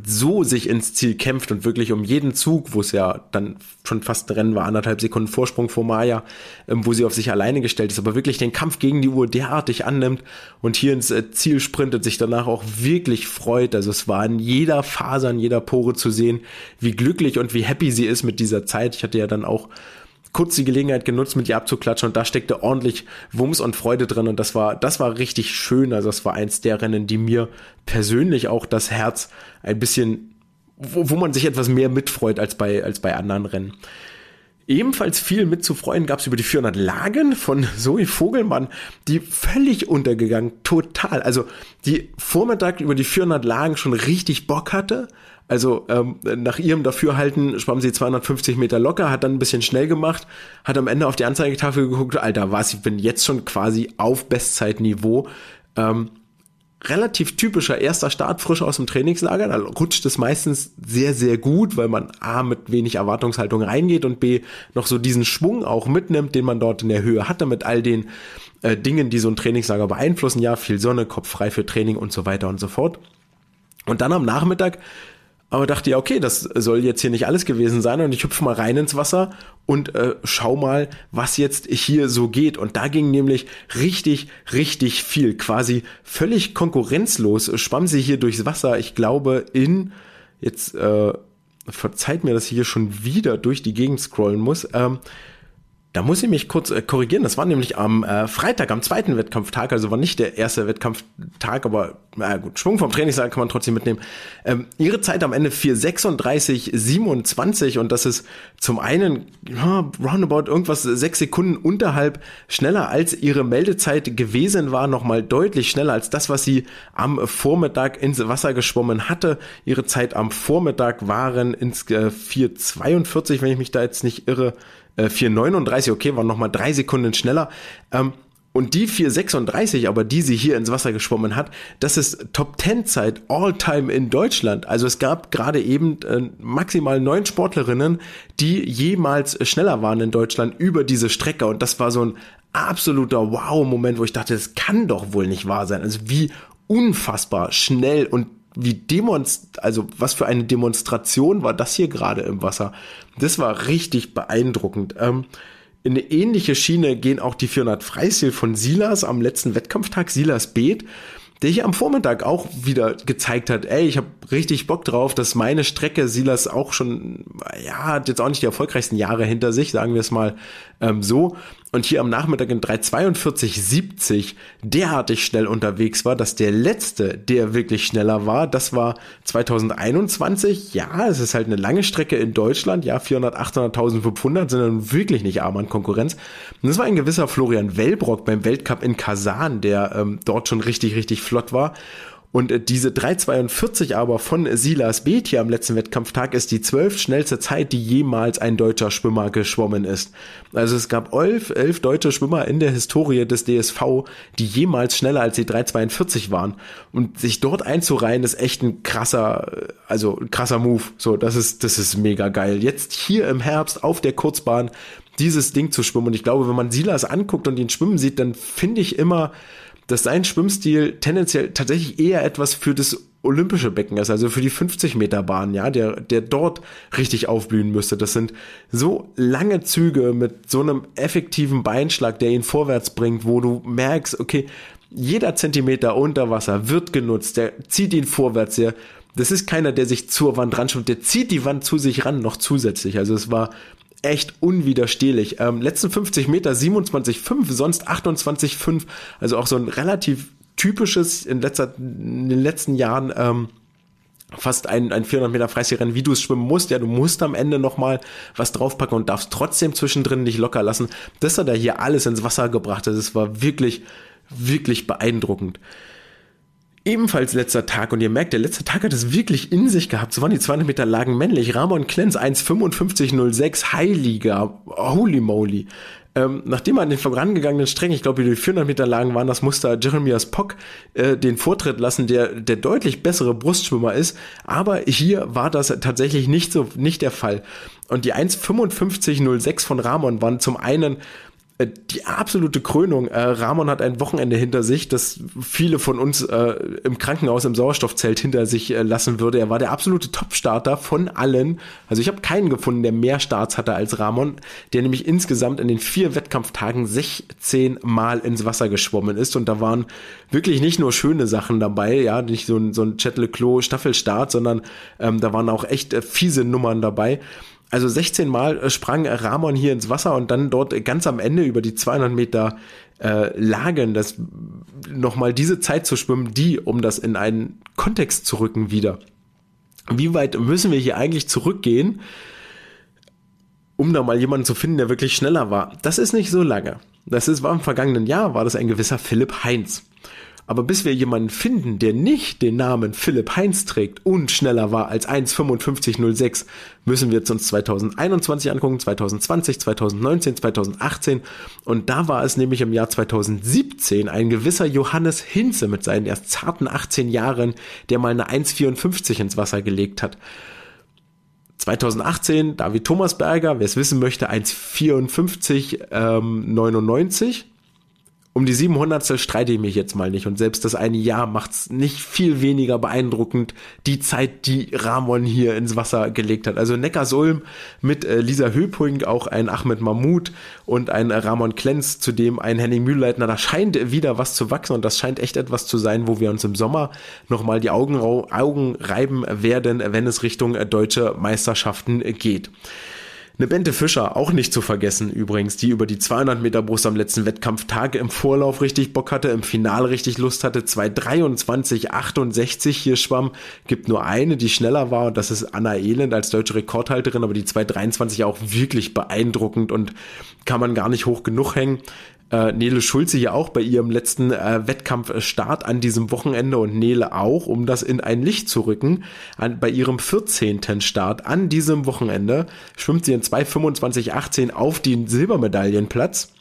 so sich ins Ziel kämpft und wirklich um jeden Zug, wo es ja dann schon fast ein Rennen war, anderthalb Sekunden Vorsprung vor Maya, ähm, wo sie auf sich alleine gestellt ist, aber wirklich den Kampf gegen die Uhr derartig annimmt und hier ins äh, Ziel sprintet, sich danach auch wirklich freut. Also es war in jeder Faser, in jeder Pore zu sehen, wie glücklich und wie happy sie ist mit dieser Zeit. Ich hatte ja dann auch kurz die Gelegenheit genutzt, mit ihr abzuklatschen und da steckte ordentlich Wumms und Freude drin und das war, das war richtig schön. Also das war eins der Rennen, die mir persönlich auch das Herz ein bisschen, wo, wo man sich etwas mehr mitfreut als bei, als bei anderen Rennen. Ebenfalls viel mitzufreuen gab es über die 400 Lagen von <laughs> Zoe Vogelmann, die völlig untergegangen, total. Also die Vormittag über die 400 Lagen schon richtig Bock hatte. Also ähm, nach ihrem Dafürhalten schwamm sie 250 Meter locker, hat dann ein bisschen schnell gemacht, hat am Ende auf die Anzeigetafel geguckt, Alter, was, ich bin jetzt schon quasi auf Bestzeitniveau. Ähm, relativ typischer erster Start frisch aus dem Trainingslager. Da rutscht es meistens sehr, sehr gut, weil man A mit wenig Erwartungshaltung reingeht und B noch so diesen Schwung auch mitnimmt, den man dort in der Höhe hatte mit all den äh, Dingen, die so ein Trainingslager beeinflussen. Ja, viel Sonne, Kopf frei für Training und so weiter und so fort. Und dann am Nachmittag aber dachte ja, okay, das soll jetzt hier nicht alles gewesen sein und ich hüpfe mal rein ins Wasser und äh, schau mal, was jetzt hier so geht. Und da ging nämlich richtig, richtig viel, quasi völlig konkurrenzlos schwamm sie hier durchs Wasser. Ich glaube in, jetzt äh, verzeiht mir, dass ich hier schon wieder durch die Gegend scrollen muss. Ähm, da muss ich mich kurz äh, korrigieren. Das war nämlich am äh, Freitag, am zweiten Wettkampftag, also war nicht der erste Wettkampftag, aber na gut, Schwung vom Trainingssaal kann man trotzdem mitnehmen. Ähm, ihre Zeit am Ende 4:36:27 und das ist zum einen ja, roundabout irgendwas sechs Sekunden unterhalb schneller als ihre Meldezeit gewesen war, nochmal deutlich schneller als das, was sie am Vormittag ins Wasser geschwommen hatte. Ihre Zeit am Vormittag waren ins äh, 4:42, wenn ich mich da jetzt nicht irre. 4,39, äh, okay, war nochmal drei Sekunden schneller. Ähm, und die 4,36, aber die sie hier ins Wasser geschwommen hat, das ist Top 10 Zeit all-time in Deutschland. Also es gab gerade eben äh, maximal neun Sportlerinnen, die jemals schneller waren in Deutschland über diese Strecke. Und das war so ein absoluter Wow-Moment, wo ich dachte, das kann doch wohl nicht wahr sein. Also wie unfassbar schnell und wie demonst, also was für eine Demonstration war das hier gerade im Wasser. Das war richtig beeindruckend. Ähm, in eine ähnliche Schiene gehen auch die 400 Freistil von Silas am letzten Wettkampftag, Silas Beet, der hier am Vormittag auch wieder gezeigt hat, ey, ich habe richtig Bock drauf, dass meine Strecke Silas auch schon, ja, hat jetzt auch nicht die erfolgreichsten Jahre hinter sich, sagen wir es mal ähm, so und hier am Nachmittag in 342,70 derartig schnell unterwegs war, dass der letzte, der wirklich schneller war, das war 2021. Ja, es ist halt eine lange Strecke in Deutschland. Ja, 400, 800, 1500 sind dann wirklich nicht arm an Konkurrenz. Und das war ein gewisser Florian Wellbrock beim Weltcup in Kasan, der ähm, dort schon richtig, richtig flott war. Und äh, diese 3,42 aber von Silas Beeth hier am letzten Wettkampftag ist die zwölf schnellste Zeit, die jemals ein deutscher Schwimmer geschwommen ist. Also es gab elf, elf deutsche Schwimmer in der Historie des DSV, die jemals schneller als die 3,42 waren. Und sich dort einzureihen, ist echt ein krasser, also ein krasser Move. So, das ist, das ist mega geil. Jetzt hier im Herbst auf der Kurzbahn dieses Ding zu schwimmen. Und ich glaube, wenn man Silas anguckt und ihn schwimmen sieht, dann finde ich immer, dass sein Schwimmstil tendenziell tatsächlich eher etwas für das olympische Becken ist, also für die 50 Meter Bahn, ja, der, der dort richtig aufblühen müsste. Das sind so lange Züge mit so einem effektiven Beinschlag, der ihn vorwärts bringt, wo du merkst, okay, jeder Zentimeter unter Wasser wird genutzt, der zieht ihn vorwärts, der, das ist keiner, der sich zur Wand ran der zieht die Wand zu sich ran noch zusätzlich. Also es war echt unwiderstehlich. Ähm, letzten 50 Meter 27,5, sonst 28,5. Also auch so ein relativ typisches in, letzter, in den letzten Jahren ähm, fast ein, ein 400 Meter Freistilrennen, wie du es schwimmen musst. Ja, du musst am Ende nochmal was draufpacken und darfst trotzdem zwischendrin nicht locker lassen. Das hat er hier alles ins Wasser gebracht. Das war wirklich, wirklich beeindruckend. Ebenfalls letzter Tag und ihr merkt, der letzte Tag hat es wirklich in sich gehabt. So waren die 200 Meter Lagen männlich. Ramon Klenz 1,55,06, Heiliger, holy moly. Ähm, nachdem er an den vorangegangenen Strängen, ich glaube, die 400 Meter Lagen waren, das musste Jeremias Pock äh, den Vortritt lassen, der der deutlich bessere Brustschwimmer ist. Aber hier war das tatsächlich nicht so, nicht der Fall. Und die 1,55,06 von Ramon waren zum einen die absolute Krönung. Äh, Ramon hat ein Wochenende hinter sich, das viele von uns äh, im Krankenhaus im Sauerstoffzelt hinter sich äh, lassen würde. Er war der absolute Topstarter von allen. Also ich habe keinen gefunden, der mehr Starts hatte als Ramon, der nämlich insgesamt in den vier Wettkampftagen 16 Mal ins Wasser geschwommen ist. Und da waren wirklich nicht nur schöne Sachen dabei, ja, nicht so ein, so ein Chet Leclos Staffelstart, sondern ähm, da waren auch echt äh, fiese Nummern dabei. Also 16 Mal äh, sprang Ramon hier ins Wasser und dann dort ganz am Ende über die 200 Meter äh, Lagen, das nochmal diese Zeit zu schwimmen, die, um das in einen Kontext zu rücken wieder. Wie weit müssen wir hier eigentlich zurückgehen? um da mal jemanden zu finden, der wirklich schneller war. Das ist nicht so lange. Das ist, war im vergangenen Jahr, war das ein gewisser Philipp Heinz. Aber bis wir jemanden finden, der nicht den Namen Philipp Heinz trägt und schneller war als 1,5506, müssen wir uns 2021 angucken, 2020, 2019, 2018. Und da war es nämlich im Jahr 2017 ein gewisser Johannes Hinze mit seinen erst zarten 18 Jahren, der mal eine 1,54 ins Wasser gelegt hat. 2018 David Thomasberger, wer es wissen möchte, 1,54 ähm, 99 um die 700 streite ich mich jetzt mal nicht. Und selbst das eine Jahr macht's nicht viel weniger beeindruckend, die Zeit, die Ramon hier ins Wasser gelegt hat. Also Neckarsulm mit äh, Lisa Höping, auch ein Ahmed Mahmoud und ein Ramon Klenz, zudem ein Henning Mühlleitner. Da scheint wieder was zu wachsen und das scheint echt etwas zu sein, wo wir uns im Sommer nochmal die Augen, Augen reiben werden, wenn es Richtung äh, deutsche Meisterschaften geht. Eine Bente Fischer, auch nicht zu vergessen übrigens, die über die 200 Meter Brust am letzten Wettkampftag im Vorlauf richtig Bock hatte, im Finale richtig Lust hatte, 2,23,68 hier schwamm, gibt nur eine, die schneller war und das ist Anna Elend als deutsche Rekordhalterin, aber die 2,23 auch wirklich beeindruckend und kann man gar nicht hoch genug hängen äh, Nele Schulze hier auch bei ihrem letzten äh, Wettkampfstart an diesem Wochenende und Nele auch, um das in ein Licht zu rücken. An, bei ihrem 14. Start an diesem Wochenende schwimmt sie in 2,25,18 auf den Silbermedaillenplatz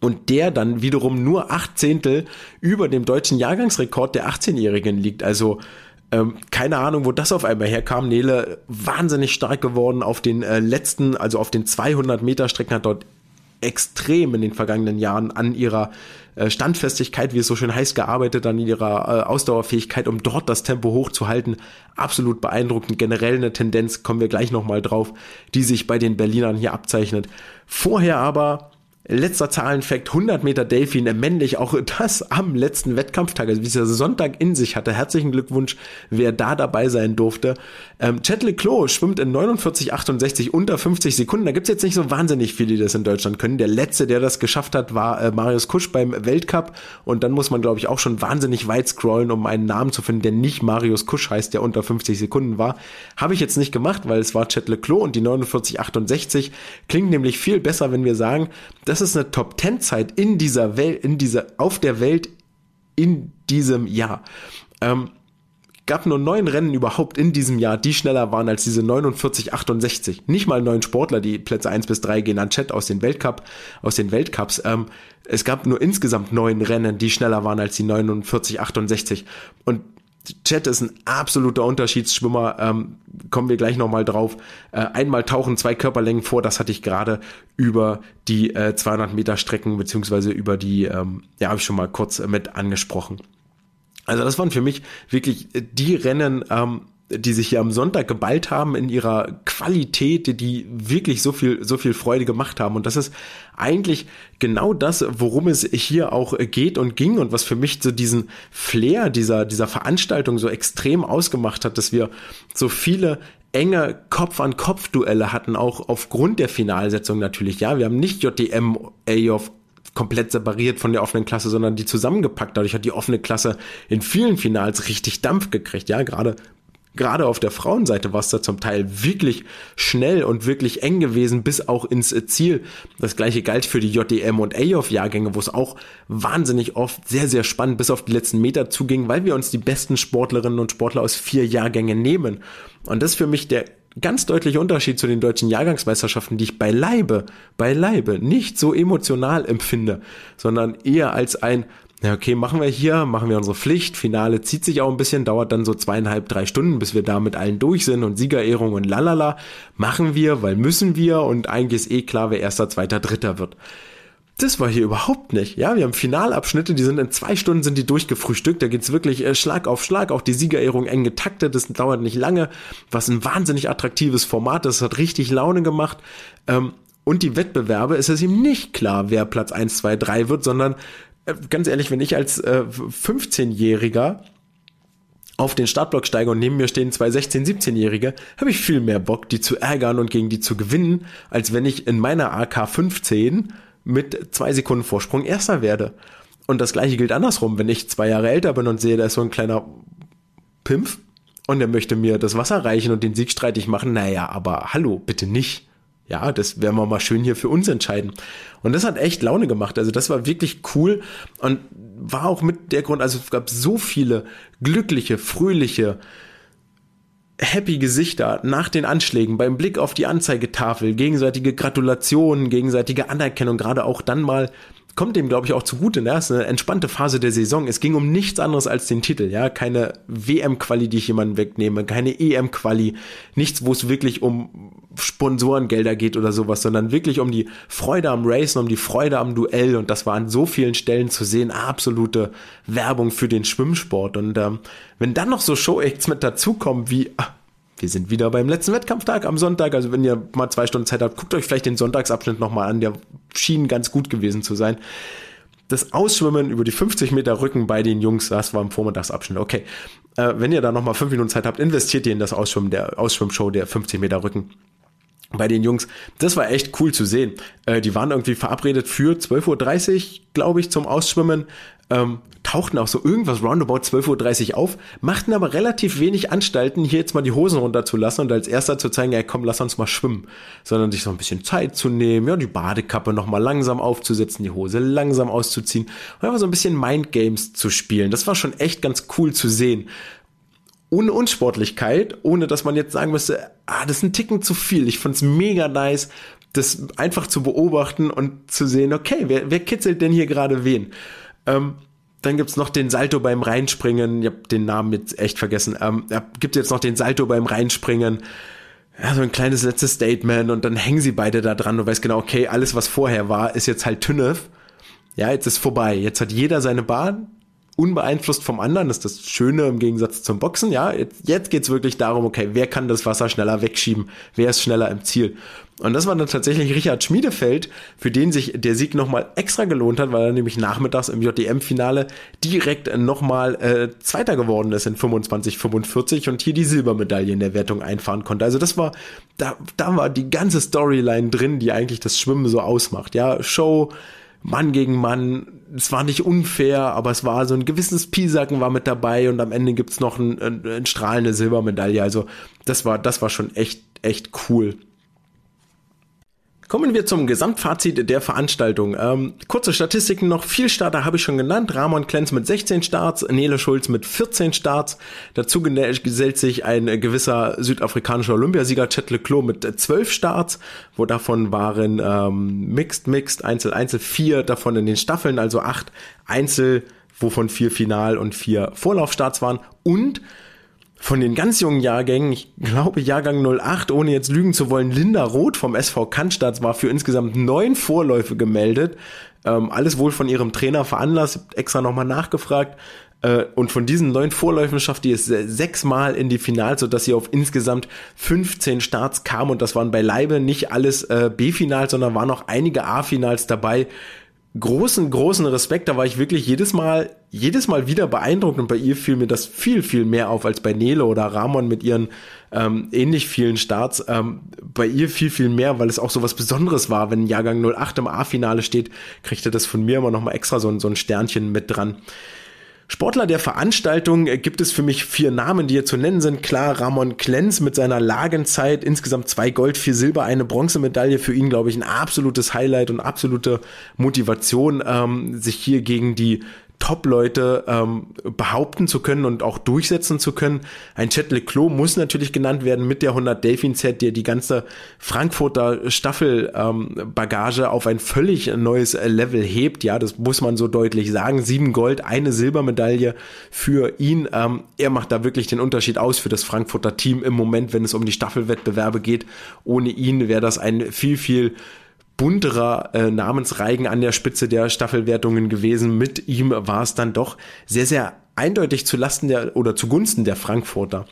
und der dann wiederum nur acht Zehntel über dem deutschen Jahrgangsrekord der 18-Jährigen liegt. Also ähm, keine Ahnung, wo das auf einmal herkam. Nele wahnsinnig stark geworden auf den äh, letzten, also auf den 200 Meter Strecken hat dort extrem in den vergangenen Jahren an ihrer äh, Standfestigkeit, wie es so schön heißt, gearbeitet, an ihrer äh, Ausdauerfähigkeit, um dort das Tempo hochzuhalten. Absolut beeindruckend. Generell eine Tendenz, kommen wir gleich nochmal drauf, die sich bei den Berlinern hier abzeichnet. Vorher aber Letzter Zahlenfakt, 100 Meter Delfin, männlich, auch das am letzten Wettkampftag, also wie es ja Sonntag in sich hatte. Herzlichen Glückwunsch, wer da dabei sein durfte. Ähm, Chet Leclos schwimmt in 49,68 unter 50 Sekunden. Da gibt's jetzt nicht so wahnsinnig viele, die das in Deutschland können. Der letzte, der das geschafft hat, war äh, Marius Kusch beim Weltcup. Und dann muss man, glaube ich, auch schon wahnsinnig weit scrollen, um einen Namen zu finden, der nicht Marius Kusch heißt, der unter 50 Sekunden war. Habe ich jetzt nicht gemacht, weil es war Chet Leclos und die 49,68 klingt nämlich viel besser, wenn wir sagen, das ist eine Top 10 Zeit in dieser Welt, in dieser, auf der Welt in diesem Jahr. Ähm, gab nur neun Rennen überhaupt in diesem Jahr, die schneller waren als diese 49,68. Nicht mal neun Sportler, die Plätze 1 bis 3 gehen an Chat aus den Weltcup, aus den Weltcups. Ähm, es gab nur insgesamt neun Rennen, die schneller waren als die 49,68. Und Chat ist ein absoluter Unterschiedsschwimmer, ähm, kommen wir gleich nochmal drauf. Äh, einmal tauchen zwei Körperlängen vor, das hatte ich gerade über die äh, 200 Meter Strecken beziehungsweise über die, ähm, ja, habe ich schon mal kurz mit angesprochen. Also das waren für mich wirklich die Rennen, ähm, die sich hier am Sonntag geballt haben in ihrer Qualität, die wirklich so viel, so viel Freude gemacht haben. Und das ist eigentlich genau das, worum es hier auch geht und ging und was für mich so diesen Flair dieser, dieser Veranstaltung so extrem ausgemacht hat, dass wir so viele enge Kopf-an-Kopf-Duelle hatten, auch aufgrund der Finalsetzung natürlich. Ja, wir haben nicht JDM, AOF komplett separiert von der offenen Klasse, sondern die zusammengepackt. Dadurch hat die offene Klasse in vielen Finals richtig Dampf gekriegt. Ja, gerade gerade auf der Frauenseite war es da zum Teil wirklich schnell und wirklich eng gewesen, bis auch ins Ziel. Das gleiche galt für die JDM und AOF-Jahrgänge, wo es auch wahnsinnig oft sehr, sehr spannend bis auf die letzten Meter zuging, weil wir uns die besten Sportlerinnen und Sportler aus vier Jahrgängen nehmen. Und das ist für mich der ganz deutliche Unterschied zu den deutschen Jahrgangsmeisterschaften, die ich beileibe, beileibe nicht so emotional empfinde, sondern eher als ein, ja, okay, machen wir hier, machen wir unsere Pflicht. Finale zieht sich auch ein bisschen, dauert dann so zweieinhalb, drei Stunden, bis wir da mit allen durch sind und Siegerehrung und lalala. Machen wir, weil müssen wir und eigentlich ist eh klar, wer erster, zweiter, dritter wird. Das war hier überhaupt nicht. Ja, wir haben Finalabschnitte, die sind in zwei Stunden sind die durchgefrühstückt. Da geht's wirklich äh, Schlag auf Schlag. Auch die Siegerehrung eng getaktet. Das dauert nicht lange. Was ein wahnsinnig attraktives Format ist. hat richtig Laune gemacht. Ähm, und die Wettbewerbe ist es ihm nicht klar, wer Platz 1, 2, 3 wird, sondern ganz ehrlich, wenn ich als äh, 15-Jähriger auf den Startblock steige und neben mir stehen zwei 16-, 17-Jährige, habe ich viel mehr Bock, die zu ärgern und gegen die zu gewinnen, als wenn ich in meiner AK 15 mit zwei Sekunden Vorsprung Erster werde. Und das gleiche gilt andersrum, wenn ich zwei Jahre älter bin und sehe, da ist so ein kleiner Pimpf und der möchte mir das Wasser reichen und den Sieg streitig machen, naja, aber hallo, bitte nicht. Ja, das werden wir mal schön hier für uns entscheiden. Und das hat echt Laune gemacht. Also das war wirklich cool und war auch mit der Grund, also es gab so viele glückliche, fröhliche, happy Gesichter nach den Anschlägen, beim Blick auf die Anzeigetafel, gegenseitige Gratulationen, gegenseitige Anerkennung, gerade auch dann mal kommt dem, glaube ich, auch zugute. Ne? Es ist eine entspannte Phase der Saison. Es ging um nichts anderes als den Titel. Ja, keine WM-Quali, die ich jemanden wegnehme, keine EM-Quali, nichts, wo es wirklich um Sponsorengelder geht oder sowas, sondern wirklich um die Freude am Racen, um die Freude am Duell. Und das war an so vielen Stellen zu sehen. Absolute Werbung für den Schwimmsport. Und ähm, wenn dann noch so Show-Acts mit dazukommen wie ah, wir sind wieder beim letzten Wettkampftag am Sonntag. Also wenn ihr mal zwei Stunden Zeit habt, guckt euch vielleicht den Sonntagsabschnitt nochmal an. Der schien ganz gut gewesen zu sein. Das Ausschwimmen über die 50 Meter Rücken bei den Jungs, das war im Vormittagsabschnitt. Okay, äh, wenn ihr da nochmal fünf Minuten Zeit habt, investiert ihr in das Ausschwimmen der Ausschwimmshow der 50 Meter Rücken bei den Jungs. Das war echt cool zu sehen. Äh, die waren irgendwie verabredet für 12.30 Uhr, glaube ich, zum Ausschwimmen ähm, tauchten auch so irgendwas roundabout 12.30 Uhr auf, machten aber relativ wenig Anstalten, hier jetzt mal die Hosen runterzulassen und als erster zu zeigen, ja komm, lass uns mal schwimmen, sondern sich so ein bisschen Zeit zu nehmen, ja, die Badekappe nochmal langsam aufzusetzen, die Hose langsam auszuziehen und einfach so ein bisschen Mindgames zu spielen. Das war schon echt ganz cool zu sehen. Ohne Unsportlichkeit, ohne dass man jetzt sagen müsste, ah, das ist ein Ticken zu viel. Ich fand's mega nice, das einfach zu beobachten und zu sehen, okay, wer, wer kitzelt denn hier gerade wen? Ähm, dann gibt's noch den Salto beim Reinspringen. Ich habe den Namen jetzt echt vergessen. Ähm, gibt jetzt noch den Salto beim Reinspringen. Ja, so ein kleines letztes Statement und dann hängen sie beide da dran. Du weißt genau, okay, alles was vorher war, ist jetzt halt Tünnef. Ja, jetzt ist vorbei. Jetzt hat jeder seine Bahn unbeeinflusst vom anderen. Das ist das Schöne im Gegensatz zum Boxen. Ja, jetzt, jetzt geht's wirklich darum, okay, wer kann das Wasser schneller wegschieben? Wer ist schneller im Ziel? Und das war dann tatsächlich Richard Schmiedefeld, für den sich der Sieg nochmal extra gelohnt hat, weil er nämlich nachmittags im JDM-Finale direkt nochmal äh, Zweiter geworden ist in 25-45 und hier die Silbermedaille in der Wertung einfahren konnte. Also das war, da, da war die ganze Storyline drin, die eigentlich das Schwimmen so ausmacht. Ja, Show, Mann gegen Mann. Es war nicht unfair, aber es war so ein gewisses Piesacken war mit dabei und am Ende gibt's noch ein, ein, ein strahlende Silbermedaille. Also das war, das war schon echt, echt cool. Kommen wir zum Gesamtfazit der Veranstaltung. Ähm, kurze Statistiken noch. Vier Starter habe ich schon genannt. Ramon Klenz mit 16 Starts, Nele Schulz mit 14 Starts. Dazu gesellt sich ein gewisser südafrikanischer Olympiasieger Chet Leclos mit 12 Starts, wo davon waren ähm, Mixed, Mixed, Einzel, Einzel, vier davon in den Staffeln, also acht Einzel, wovon vier Final und vier Vorlaufstarts waren. Und von den ganz jungen Jahrgängen, ich glaube Jahrgang 08, ohne jetzt lügen zu wollen, Linda Roth vom SV Cannstatt war für insgesamt neun Vorläufe gemeldet. Ähm, alles wohl von ihrem Trainer veranlasst, extra nochmal nachgefragt. Äh, und von diesen neun Vorläufen schafft die es sechsmal in die Finals, sodass sie auf insgesamt 15 Starts kam. Und das waren beileibe nicht alles äh, B-Finals, sondern waren noch einige A-Finals dabei großen, großen Respekt. Da war ich wirklich jedes Mal, jedes Mal wieder beeindruckt und bei ihr fiel mir das viel, viel mehr auf als bei Nele oder Ramon mit ihren ähm, ähnlich vielen Starts. Ähm, bei ihr viel, viel mehr, weil es auch so was Besonderes war. Wenn Jahrgang 08 im A-Finale steht, kriegt er das von mir immer noch mal extra so, so ein Sternchen mit dran. Sportler der Veranstaltung äh, gibt es für mich vier Namen, die hier zu nennen sind. Klar, Ramon Klenz mit seiner Lagenzeit, insgesamt zwei Gold, vier Silber, eine Bronzemedaille. Für ihn, glaube ich, ein absolutes Highlight und absolute Motivation, ähm, sich hier gegen die Top-Leute ähm, behaupten zu können und auch durchsetzen zu können. Ein Chet Leclos muss natürlich genannt werden mit der 100 Delfin Set, der die ganze Frankfurter Staffel-Bagage ähm, auf ein völlig neues Level hebt. Ja, das muss man so deutlich sagen. Sieben Gold, eine Silbermedaille für ihn. Ähm, er macht da wirklich den Unterschied aus für das Frankfurter Team im Moment, wenn es um die Staffelwettbewerbe geht. Ohne ihn wäre das ein viel, viel bunterer äh, Namensreigen an der Spitze der Staffelwertungen gewesen. Mit ihm war es dann doch sehr, sehr eindeutig zu Lasten der oder zugunsten der Frankfurter.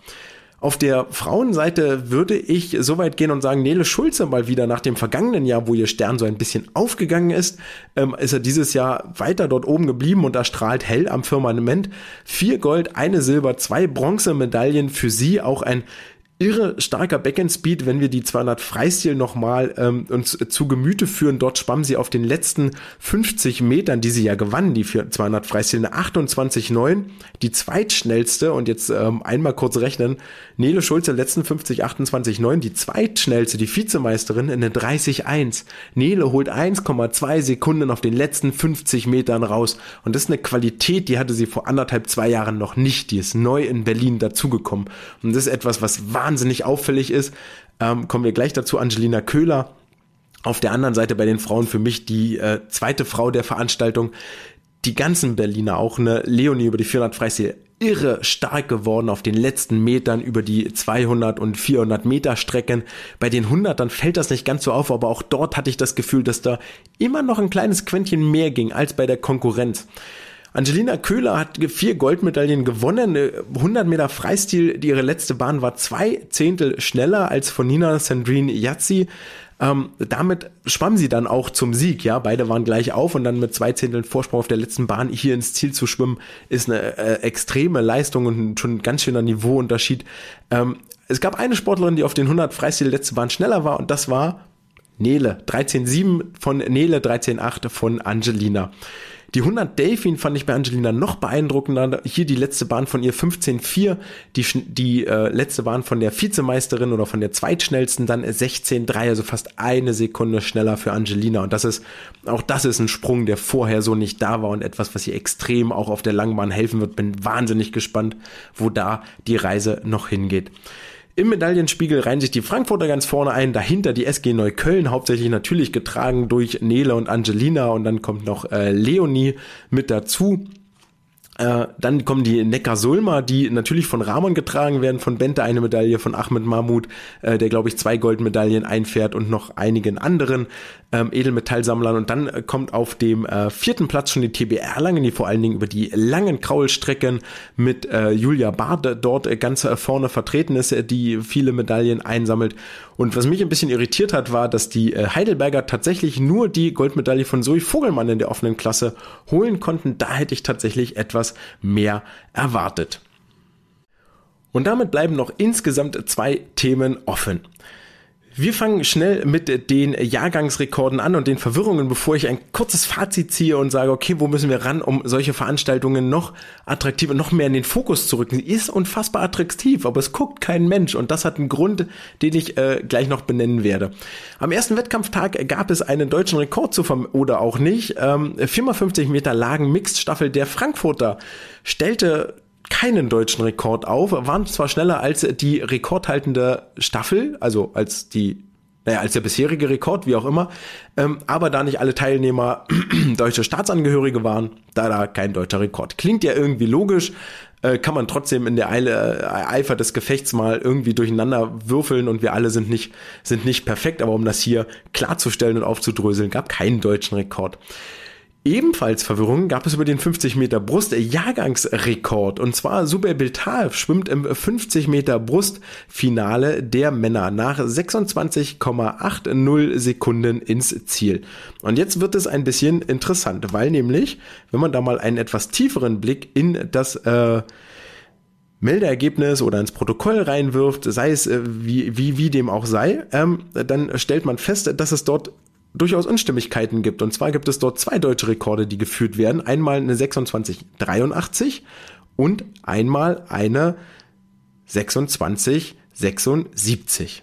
Auf der Frauenseite würde ich so weit gehen und sagen, Nele Schulze mal wieder nach dem vergangenen Jahr, wo ihr Stern so ein bisschen aufgegangen ist, ähm, ist er dieses Jahr weiter dort oben geblieben und da strahlt hell am Firmament. Vier Gold, eine Silber, zwei Bronzemedaillen für sie, auch ein irre starker Backend-Speed, wenn wir die 200 Freistil nochmal ähm, uns zu Gemüte führen. Dort schwamm sie auf den letzten 50 Metern, die sie ja gewann, die 200 Freistil, eine 28,9, die zweitschnellste. Und jetzt ähm, einmal kurz rechnen, Nele Schulze letzten 50, 28,9, die zweitschnellste, die Vizemeisterin in eine 30,1. Nele holt 1,2 Sekunden auf den letzten 50 Metern raus. Und das ist eine Qualität, die hatte sie vor anderthalb, zwei Jahren noch nicht, die ist neu in Berlin dazugekommen. Und das ist etwas, was wahnsinnig wahnsinnig auffällig ist. Ähm, kommen wir gleich dazu. Angelina Köhler. Auf der anderen Seite bei den Frauen für mich die äh, zweite Frau der Veranstaltung. Die ganzen Berliner, auch eine Leonie über die 400 Freistil, irre stark geworden auf den letzten Metern über die 200 und 400 Meter Strecken. Bei den 100 dann fällt das nicht ganz so auf, aber auch dort hatte ich das Gefühl, dass da immer noch ein kleines Quäntchen mehr ging als bei der Konkurrenz. Angelina Köhler hat vier Goldmedaillen gewonnen. 100 Meter Freistil, ihre letzte Bahn war zwei Zehntel schneller als von Nina Sandrine Yazzi. Ähm, damit schwamm sie dann auch zum Sieg. Ja, beide waren gleich auf und dann mit zwei Zehnteln Vorsprung auf der letzten Bahn hier ins Ziel zu schwimmen, ist eine äh, extreme Leistung und schon ein ganz schöner Niveauunterschied. Ähm, es gab eine Sportlerin, die auf den 100 Freistil letzte Bahn schneller war und das war Nele. 13,7 von Nele, 13,8 von Angelina. Die 100 Delfin fand ich bei Angelina noch beeindruckender. Hier die letzte Bahn von ihr 15,4, die, die äh, letzte Bahn von der Vizemeisterin oder von der zweitschnellsten dann 16,3, also fast eine Sekunde schneller für Angelina. Und das ist, auch das ist ein Sprung, der vorher so nicht da war und etwas, was ihr extrem auch auf der Langbahn helfen wird. Bin wahnsinnig gespannt, wo da die Reise noch hingeht. Im Medaillenspiegel reihen sich die Frankfurter ganz vorne ein, dahinter die SG Neukölln, hauptsächlich natürlich getragen durch Nele und Angelina und dann kommt noch äh, Leonie mit dazu. Äh, dann kommen die Neckar-Sulmer, die natürlich von Ramon getragen werden, von Bente eine Medaille, von Ahmed Mahmoud, äh, der glaube ich zwei Goldmedaillen einfährt und noch einigen anderen ähm, Edelmetallsammlern. Und dann äh, kommt auf dem äh, vierten Platz schon die TBR Langen, die vor allen Dingen über die langen Kraulstrecken mit äh, Julia dort äh, ganz äh, vorne vertreten ist, die viele Medaillen einsammelt. Und was mich ein bisschen irritiert hat, war, dass die äh, Heidelberger tatsächlich nur die Goldmedaille von Zoe Vogelmann in der offenen Klasse holen konnten. Da hätte ich tatsächlich etwas mehr erwartet. Und damit bleiben noch insgesamt zwei Themen offen. Wir fangen schnell mit den Jahrgangsrekorden an und den Verwirrungen, bevor ich ein kurzes Fazit ziehe und sage, okay, wo müssen wir ran, um solche Veranstaltungen noch attraktiver, noch mehr in den Fokus zu rücken. Sie ist unfassbar attraktiv, aber es guckt kein Mensch und das hat einen Grund, den ich äh, gleich noch benennen werde. Am ersten Wettkampftag gab es einen deutschen Rekord zu verm oder auch nicht. Ähm, 4x50 Meter Lagen Mixed Staffel der Frankfurter stellte keinen deutschen Rekord auf, waren zwar schneller als die rekordhaltende Staffel, also als die naja, als der bisherige Rekord, wie auch immer. Ähm, aber da nicht alle Teilnehmer <clears throat> deutsche Staatsangehörige waren, da da kein deutscher Rekord. Klingt ja irgendwie logisch, äh, kann man trotzdem in der Eile, äh, Eifer des Gefechts mal irgendwie durcheinander würfeln und wir alle sind nicht, sind nicht perfekt. Aber um das hier klarzustellen und aufzudröseln, gab keinen deutschen Rekord. Ebenfalls Verwirrung gab es über den 50 Meter Brust Jahrgangsrekord und zwar Subel Biltal schwimmt im 50 Meter Brustfinale der Männer nach 26,80 Sekunden ins Ziel. Und jetzt wird es ein bisschen interessant, weil nämlich, wenn man da mal einen etwas tieferen Blick in das äh, Meldeergebnis oder ins Protokoll reinwirft, sei es äh, wie, wie, wie dem auch sei, ähm, dann stellt man fest, dass es dort durchaus Unstimmigkeiten gibt. Und zwar gibt es dort zwei deutsche Rekorde, die geführt werden. Einmal eine 2683 und einmal eine 2676.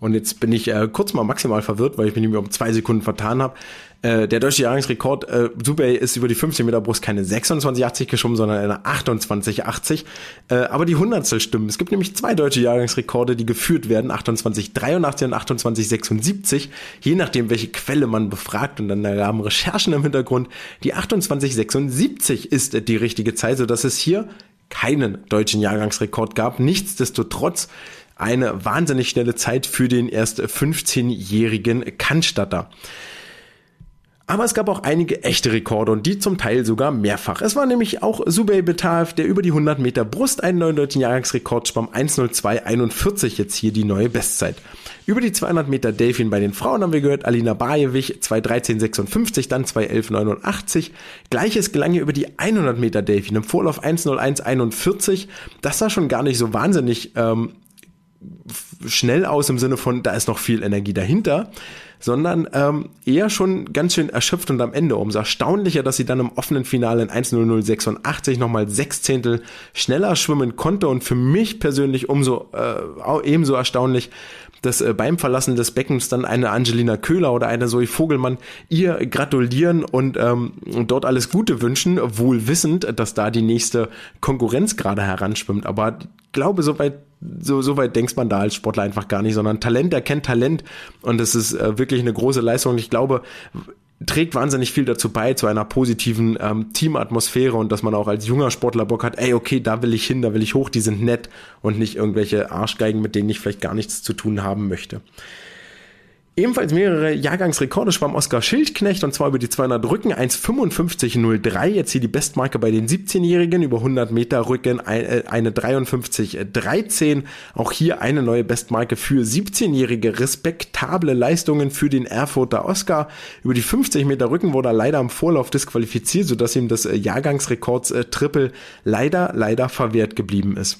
Und jetzt bin ich äh, kurz mal maximal verwirrt, weil ich mich um zwei Sekunden vertan habe. Äh, der deutsche Jahresrekord, äh, Subey ist über die 15 Meter Brust keine 26,80 geschwommen, sondern eine 28,80. Äh, aber die Hundertstel stimmen. Es gibt nämlich zwei deutsche Jahresrekorde, die geführt werden, 28,83 und 28,76. Je nachdem, welche Quelle man befragt und dann haben Recherchen im Hintergrund. Die 28,76 ist die richtige Zeit, sodass es hier keinen deutschen Jahrgangsrekord gab. Nichtsdestotrotz eine wahnsinnig schnelle Zeit für den erst 15-jährigen Cannstatter. Aber es gab auch einige echte Rekorde und die zum Teil sogar mehrfach. Es war nämlich auch Subey Betav, der über die 100 Meter Brust einen neuen deutschen Jahrgangsrekord schwamm, 1.02.41 jetzt hier die neue Bestzeit. Über die 200 Meter Delfin bei den Frauen haben wir gehört, Alina Bajewich 2.13.56, dann 2.11.89. Gleiches gelang ihr über die 100 Meter Delfin im Vorlauf 1.01.41. Das sah schon gar nicht so wahnsinnig ähm, schnell aus im Sinne von, da ist noch viel Energie dahinter, sondern ähm, eher schon ganz schön erschöpft und am Ende. Umso erstaunlicher, dass sie dann im offenen Finale in 1.0086 nochmal sechs Zehntel schneller schwimmen konnte und für mich persönlich umso äh, ebenso erstaunlich, dass äh, beim Verlassen des Beckens dann eine Angelina Köhler oder eine Zoe Vogelmann ihr gratulieren und ähm, dort alles Gute wünschen, wohl wissend, dass da die nächste Konkurrenz gerade heranschwimmt. Aber ich glaube, soweit so, so weit denkt man da als Sportler einfach gar nicht, sondern Talent erkennt Talent und es ist äh, wirklich eine große Leistung. Ich glaube, trägt wahnsinnig viel dazu bei, zu einer positiven ähm, Teamatmosphäre und dass man auch als junger Sportler Bock hat, ey, okay, da will ich hin, da will ich hoch, die sind nett und nicht irgendwelche Arschgeigen, mit denen ich vielleicht gar nichts zu tun haben möchte. Ebenfalls mehrere Jahrgangsrekorde schwamm Oskar Schildknecht und zwar über die 200 Rücken 1,55,03. Jetzt hier die Bestmarke bei den 17-Jährigen über 100 Meter Rücken äh, eine 53,13. Auch hier eine neue Bestmarke für 17-Jährige. Respektable Leistungen für den Erfurter Oskar. Über die 50 Meter Rücken wurde er leider im Vorlauf disqualifiziert, sodass ihm das äh, Jahrgangsrekords äh, Triple leider, leider verwehrt geblieben ist.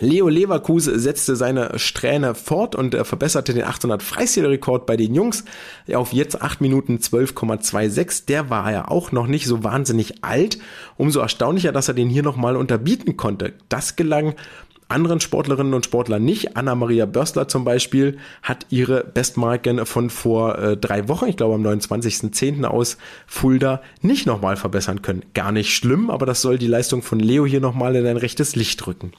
Leo Leverkusen setzte seine Strähne fort und äh, verbesserte den 800 Freistilrekord bei den Jungs auf jetzt 8 Minuten 12,26. Der war ja auch noch nicht so wahnsinnig alt. Umso erstaunlicher, dass er den hier nochmal unterbieten konnte. Das gelang anderen Sportlerinnen und Sportlern nicht. Anna-Maria Börstler zum Beispiel hat ihre Bestmarken von vor äh, drei Wochen, ich glaube am 29.10. aus Fulda, nicht nochmal verbessern können. Gar nicht schlimm, aber das soll die Leistung von Leo hier nochmal in ein rechtes Licht rücken.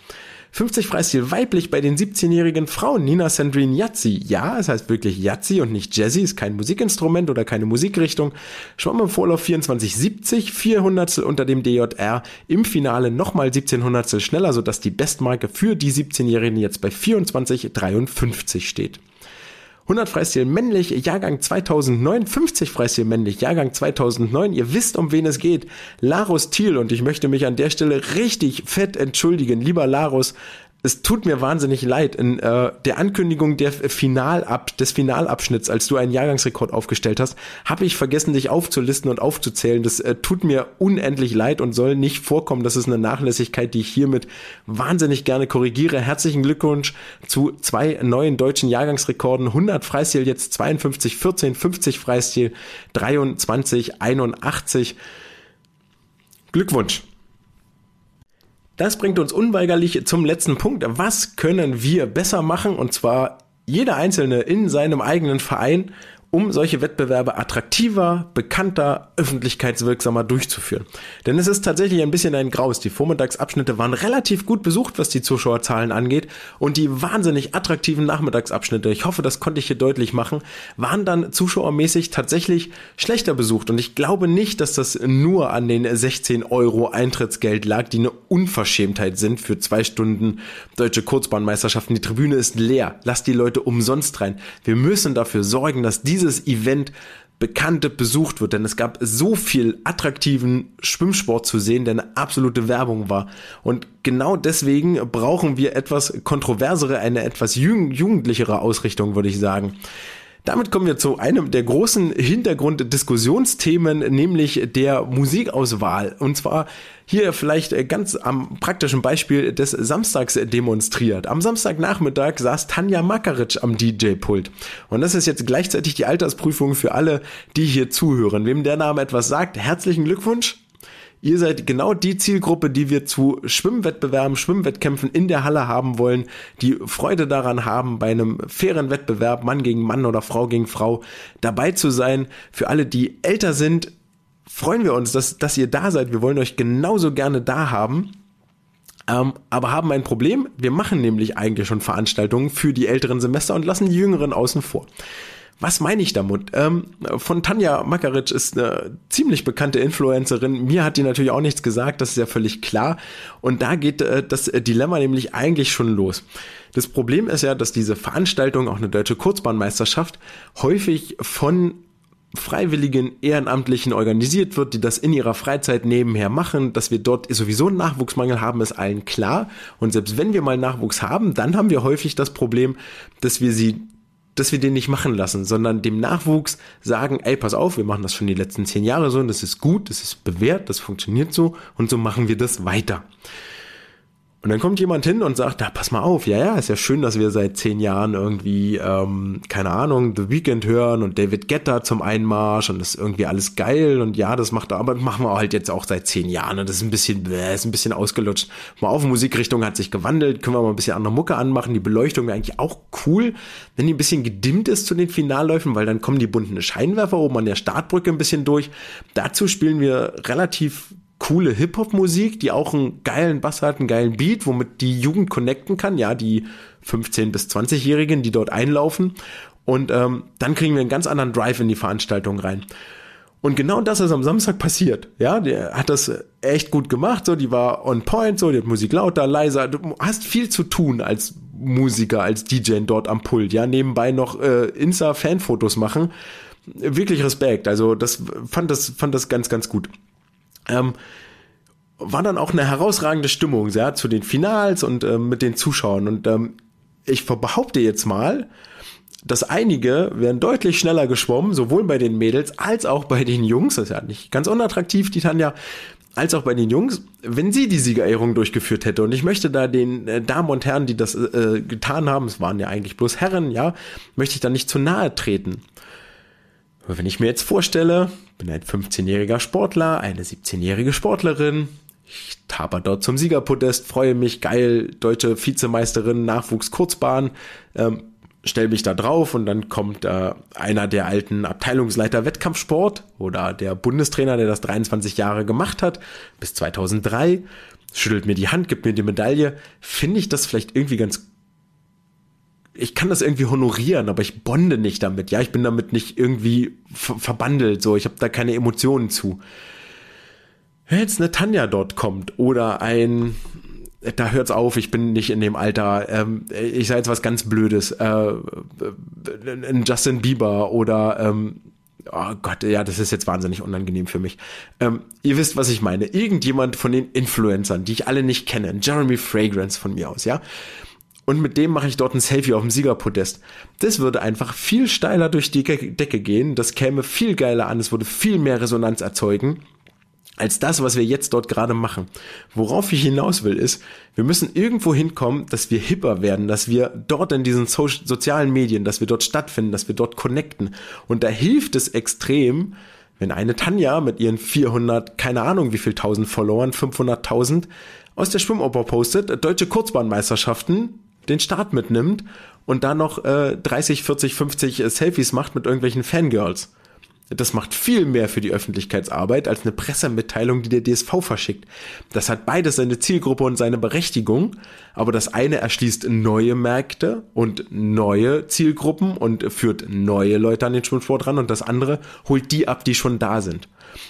50 Freistil weiblich bei den 17-jährigen Frauen. Nina Sandrine Yazzi. Ja, es heißt wirklich Yazzi und nicht Jazzy, ist kein Musikinstrument oder keine Musikrichtung. Schwamm im Vorlauf 24,70, 400 unter dem DJR. Im Finale nochmal 1700 schneller, sodass die Bestmarke für die 17-Jährigen jetzt bei 24,53 steht. 100 Freistil männlich, Jahrgang 2009, 50 Freistil männlich, Jahrgang 2009. Ihr wisst, um wen es geht. Larus Thiel und ich möchte mich an der Stelle richtig fett entschuldigen. Lieber Larus, es tut mir wahnsinnig leid. In äh, der Ankündigung der Finalab des Finalabschnitts, als du einen Jahrgangsrekord aufgestellt hast, habe ich vergessen, dich aufzulisten und aufzuzählen. Das äh, tut mir unendlich leid und soll nicht vorkommen. Das ist eine Nachlässigkeit, die ich hiermit wahnsinnig gerne korrigiere. Herzlichen Glückwunsch zu zwei neuen deutschen Jahrgangsrekorden. 100 Freistil, jetzt 52, 14, 50 Freistil, 23, 81. Glückwunsch. Das bringt uns unweigerlich zum letzten Punkt. Was können wir besser machen? Und zwar jeder Einzelne in seinem eigenen Verein um solche Wettbewerbe attraktiver, bekannter, öffentlichkeitswirksamer durchzuführen. Denn es ist tatsächlich ein bisschen ein Graus. Die Vormittagsabschnitte waren relativ gut besucht, was die Zuschauerzahlen angeht. Und die wahnsinnig attraktiven Nachmittagsabschnitte, ich hoffe, das konnte ich hier deutlich machen, waren dann zuschauermäßig tatsächlich schlechter besucht. Und ich glaube nicht, dass das nur an den 16 Euro Eintrittsgeld lag, die eine Unverschämtheit sind für zwei Stunden deutsche Kurzbahnmeisterschaften. Die Tribüne ist leer. Lass die Leute umsonst rein. Wir müssen dafür sorgen, dass diese dieses Event bekannte besucht wird, denn es gab so viel attraktiven Schwimmsport zu sehen, der eine absolute Werbung war. Und genau deswegen brauchen wir etwas kontroversere, eine etwas jugendlichere Ausrichtung, würde ich sagen. Damit kommen wir zu einem der großen Hintergrunddiskussionsthemen, nämlich der Musikauswahl. Und zwar hier vielleicht ganz am praktischen Beispiel des Samstags demonstriert. Am Samstagnachmittag saß Tanja Makaric am DJ-Pult. Und das ist jetzt gleichzeitig die Altersprüfung für alle, die hier zuhören. Wem der Name etwas sagt, herzlichen Glückwunsch. Ihr seid genau die Zielgruppe, die wir zu Schwimmwettbewerben, Schwimmwettkämpfen in der Halle haben wollen, die Freude daran haben, bei einem fairen Wettbewerb, Mann gegen Mann oder Frau gegen Frau, dabei zu sein. Für alle, die älter sind, freuen wir uns, dass, dass ihr da seid. Wir wollen euch genauso gerne da haben. Ähm, aber haben ein Problem. Wir machen nämlich eigentlich schon Veranstaltungen für die älteren Semester und lassen die jüngeren außen vor. Was meine ich damit? Ähm, von Tanja Makaric ist eine ziemlich bekannte Influencerin. Mir hat die natürlich auch nichts gesagt, das ist ja völlig klar. Und da geht äh, das Dilemma nämlich eigentlich schon los. Das Problem ist ja, dass diese Veranstaltung, auch eine deutsche Kurzbahnmeisterschaft, häufig von Freiwilligen Ehrenamtlichen organisiert wird, die das in ihrer Freizeit nebenher machen, dass wir dort sowieso einen Nachwuchsmangel haben, ist allen klar. Und selbst wenn wir mal Nachwuchs haben, dann haben wir häufig das Problem, dass wir sie dass wir den nicht machen lassen, sondern dem Nachwuchs sagen, ey, pass auf, wir machen das schon die letzten zehn Jahre so und das ist gut, das ist bewährt, das funktioniert so und so machen wir das weiter. Und dann kommt jemand hin und sagt, da pass mal auf, ja, ja, ist ja schön, dass wir seit zehn Jahren irgendwie, ähm, keine Ahnung, The Weekend hören und David Guetta zum Einmarsch und das ist irgendwie alles geil und ja, das macht aber machen wir halt jetzt auch seit zehn Jahren und das ist ein bisschen, bläh, ist ein bisschen ausgelutscht. Mal auf, Musikrichtung hat sich gewandelt, können wir mal ein bisschen andere Mucke anmachen, die Beleuchtung wäre eigentlich auch cool, wenn die ein bisschen gedimmt ist zu den Finalläufen, weil dann kommen die bunten Scheinwerfer oben an der Startbrücke ein bisschen durch. Dazu spielen wir relativ coole Hip-Hop-Musik, die auch einen geilen Bass hat, einen geilen Beat, womit die Jugend connecten kann, ja, die 15- bis 20-Jährigen, die dort einlaufen. Und ähm, dann kriegen wir einen ganz anderen Drive in die Veranstaltung rein. Und genau das ist am Samstag passiert. Ja, der hat das echt gut gemacht. So, die war on point. So, die hat Musik lauter, leiser. Du hast viel zu tun als Musiker, als DJ dort am Pult. Ja, nebenbei noch äh, Insta-Fanfotos machen. Wirklich Respekt. Also, das fand das fand das ganz ganz gut ähm, war dann auch eine herausragende Stimmung, ja, zu den Finals und ähm, mit den Zuschauern. Und ähm, ich behaupte jetzt mal, dass einige werden deutlich schneller geschwommen, sowohl bei den Mädels als auch bei den Jungs. Das ist ja nicht ganz unattraktiv, die Tanja, als auch bei den Jungs, wenn sie die Siegerehrung durchgeführt hätte. Und ich möchte da den äh, Damen und Herren, die das äh, getan haben, es waren ja eigentlich bloß Herren, ja, möchte ich da nicht zu nahe treten. Aber wenn ich mir jetzt vorstelle, bin ein 15-jähriger Sportler, eine 17-jährige Sportlerin, ich taper dort zum Siegerpodest, freue mich, geil, deutsche Vizemeisterin, Nachwuchs Kurzbahn, ähm, stell mich da drauf und dann kommt äh, einer der alten Abteilungsleiter Wettkampfsport oder der Bundestrainer, der das 23 Jahre gemacht hat, bis 2003, schüttelt mir die Hand, gibt mir die Medaille, finde ich das vielleicht irgendwie ganz ich kann das irgendwie honorieren, aber ich bonde nicht damit. Ja, ich bin damit nicht irgendwie verbandelt. So, ich habe da keine Emotionen zu. Wenn jetzt eine Tanja dort kommt oder ein, da hört's auf, ich bin nicht in dem Alter. Ähm, ich sage jetzt was ganz Blödes. Äh, ein Justin Bieber oder ähm, oh Gott, ja, das ist jetzt wahnsinnig unangenehm für mich. Ähm, ihr wisst, was ich meine. Irgendjemand von den Influencern, die ich alle nicht kenne, Jeremy Fragrance von mir aus, ja und mit dem mache ich dort ein Selfie auf dem Siegerpodest. Das würde einfach viel steiler durch die Decke gehen, das käme viel geiler an, es würde viel mehr Resonanz erzeugen als das, was wir jetzt dort gerade machen. Worauf ich hinaus will, ist, wir müssen irgendwo hinkommen, dass wir hipper werden, dass wir dort in diesen so sozialen Medien, dass wir dort stattfinden, dass wir dort connecten. Und da hilft es extrem, wenn eine Tanja mit ihren 400, keine Ahnung wie viel tausend Followern, 500.000 aus der Schwimmoper postet, deutsche Kurzbahnmeisterschaften, den Start mitnimmt und dann noch äh, 30, 40, 50 äh, Selfies macht mit irgendwelchen Fangirls. Das macht viel mehr für die Öffentlichkeitsarbeit als eine Pressemitteilung, die der DSV verschickt. Das hat beides seine Zielgruppe und seine Berechtigung, aber das eine erschließt neue Märkte und neue Zielgruppen und führt neue Leute an den Schwimmsport ran und das andere holt die ab, die schon da sind.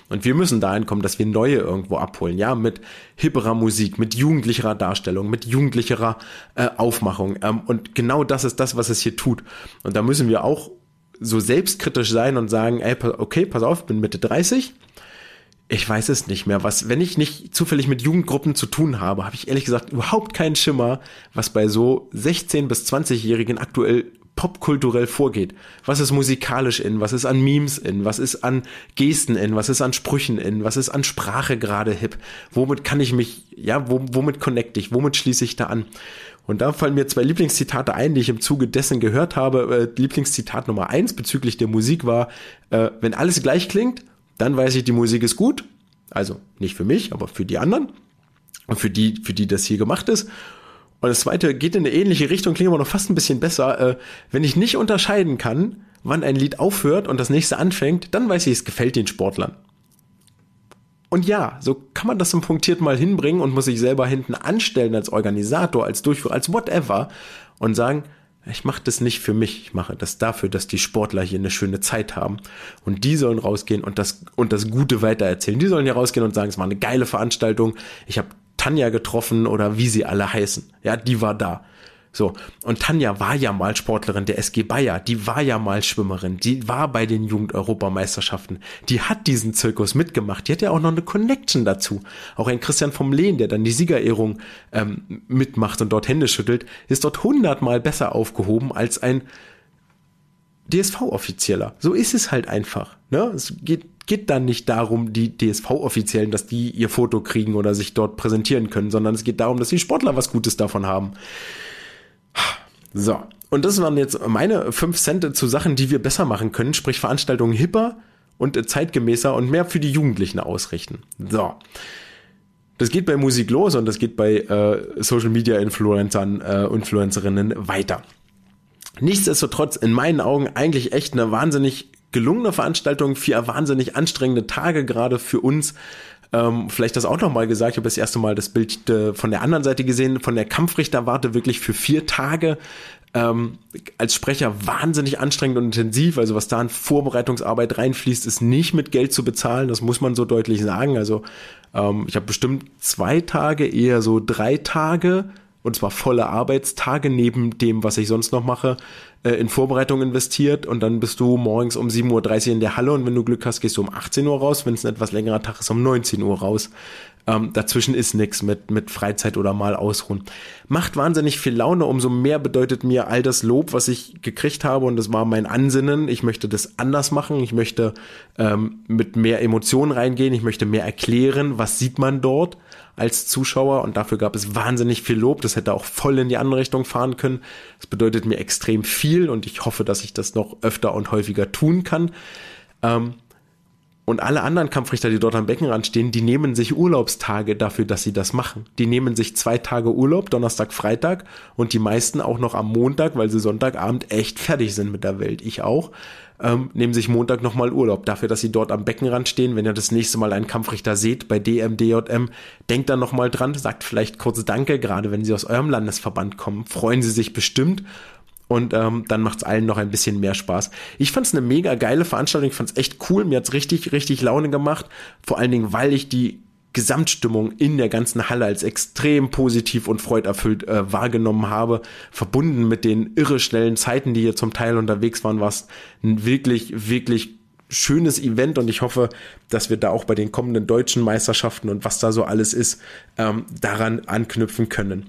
Und wir müssen dahin kommen, dass wir neue irgendwo abholen, ja, mit hipperer Musik, mit jugendlicherer Darstellung, mit jugendlicherer äh, Aufmachung. Ähm, und genau das ist das, was es hier tut. Und da müssen wir auch so selbstkritisch sein und sagen, ey, okay, pass auf, bin Mitte 30. Ich weiß es nicht mehr. Was, wenn ich nicht zufällig mit Jugendgruppen zu tun habe, habe ich ehrlich gesagt überhaupt keinen Schimmer, was bei so 16 bis 20-Jährigen aktuell popkulturell vorgeht. Was ist musikalisch in, was ist an Memes in, was ist an Gesten in, was ist an Sprüchen in, was ist an Sprache gerade hip. Womit kann ich mich, ja, womit connecte ich, womit schließe ich da an? Und da fallen mir zwei Lieblingszitate ein, die ich im Zuge dessen gehört habe. Äh, Lieblingszitat Nummer eins bezüglich der Musik war, äh, wenn alles gleich klingt, dann weiß ich, die Musik ist gut. Also nicht für mich, aber für die anderen. Und für die, für die das hier gemacht ist. Und das zweite geht in eine ähnliche Richtung, klingt aber noch fast ein bisschen besser. Äh, wenn ich nicht unterscheiden kann, wann ein Lied aufhört und das nächste anfängt, dann weiß ich, es gefällt den Sportlern. Und ja, so kann man das im Punktiert mal hinbringen und muss sich selber hinten anstellen als Organisator, als Durchführer, als whatever und sagen, ich mache das nicht für mich, ich mache das dafür, dass die Sportler hier eine schöne Zeit haben. Und die sollen rausgehen und das, und das Gute weitererzählen. Die sollen hier rausgehen und sagen, es war eine geile Veranstaltung, ich habe Tanja getroffen oder wie sie alle heißen. Ja, die war da. So, und Tanja war ja mal Sportlerin der SG Bayer, die war ja mal Schwimmerin, die war bei den Jugend-Europameisterschaften, die hat diesen Zirkus mitgemacht, die hat ja auch noch eine Connection dazu. Auch ein Christian vom Lehn, der dann die Siegerehrung ähm, mitmacht und dort Hände schüttelt, ist dort hundertmal besser aufgehoben als ein DSV-Offizieller. So ist es halt einfach. Ne? Es geht geht dann nicht darum, die DSV-Offiziellen, dass die ihr Foto kriegen oder sich dort präsentieren können, sondern es geht darum, dass die Sportler was Gutes davon haben. So. Und das waren jetzt meine fünf Cent zu Sachen, die wir besser machen können, sprich Veranstaltungen hipper und zeitgemäßer und mehr für die Jugendlichen ausrichten. So. Das geht bei Musik los und das geht bei äh, Social Media Influencern, äh, Influencerinnen weiter. Nichtsdestotrotz in meinen Augen eigentlich echt eine wahnsinnig gelungene Veranstaltung, vier wahnsinnig anstrengende Tage gerade für uns. Ähm, vielleicht das auch nochmal gesagt, ich habe das erste Mal das Bild äh, von der anderen Seite gesehen, von der Kampfrichterwarte wirklich für vier Tage ähm, als Sprecher wahnsinnig anstrengend und intensiv. Also was da an Vorbereitungsarbeit reinfließt, ist nicht mit Geld zu bezahlen. Das muss man so deutlich sagen. Also ähm, ich habe bestimmt zwei Tage, eher so drei Tage und zwar volle Arbeitstage neben dem, was ich sonst noch mache, äh, in Vorbereitung investiert. Und dann bist du morgens um 7.30 Uhr in der Halle. Und wenn du Glück hast, gehst du um 18 Uhr raus, wenn es ein etwas längerer Tag ist, um 19 Uhr raus. Ähm, dazwischen ist nichts mit, mit Freizeit oder mal ausruhen. Macht wahnsinnig viel Laune, umso mehr bedeutet mir all das Lob, was ich gekriegt habe und das war mein Ansinnen. Ich möchte das anders machen, ich möchte ähm, mit mehr Emotionen reingehen, ich möchte mehr erklären, was sieht man dort als Zuschauer und dafür gab es wahnsinnig viel Lob. Das hätte auch voll in die andere Richtung fahren können. Das bedeutet mir extrem viel und ich hoffe, dass ich das noch öfter und häufiger tun kann. Ähm, und alle anderen Kampfrichter, die dort am Beckenrand stehen, die nehmen sich Urlaubstage dafür, dass sie das machen. Die nehmen sich zwei Tage Urlaub, Donnerstag, Freitag und die meisten auch noch am Montag, weil sie Sonntagabend echt fertig sind mit der Welt. Ich auch. Ähm, nehmen sich Montag nochmal Urlaub dafür, dass sie dort am Beckenrand stehen. Wenn ihr das nächste Mal einen Kampfrichter seht bei DMDJM, denkt dann nochmal dran, sagt vielleicht kurz Danke, gerade wenn sie aus eurem Landesverband kommen. Freuen sie sich bestimmt und ähm, dann macht's allen noch ein bisschen mehr Spaß. Ich fand's eine mega geile Veranstaltung, ich fand's echt cool, mir hat's richtig, richtig Laune gemacht, vor allen Dingen, weil ich die Gesamtstimmung in der ganzen Halle als extrem positiv und freuderfüllt äh, wahrgenommen habe, verbunden mit den irre schnellen Zeiten, die hier zum Teil unterwegs waren, war es ein wirklich, wirklich schönes Event. Und ich hoffe, dass wir da auch bei den kommenden deutschen Meisterschaften und was da so alles ist, ähm, daran anknüpfen können.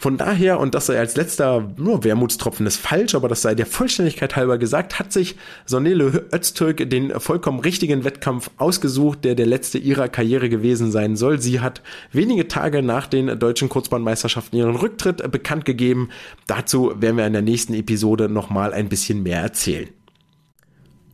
Von daher, und das sei als letzter nur Wermutstropfen ist falsch, aber das sei der Vollständigkeit halber gesagt, hat sich Sonele Öztürk den vollkommen richtigen Wettkampf ausgesucht, der der letzte ihrer Karriere gewesen sein soll. Sie hat wenige Tage nach den deutschen Kurzbahnmeisterschaften ihren Rücktritt bekannt gegeben. Dazu werden wir in der nächsten Episode nochmal ein bisschen mehr erzählen.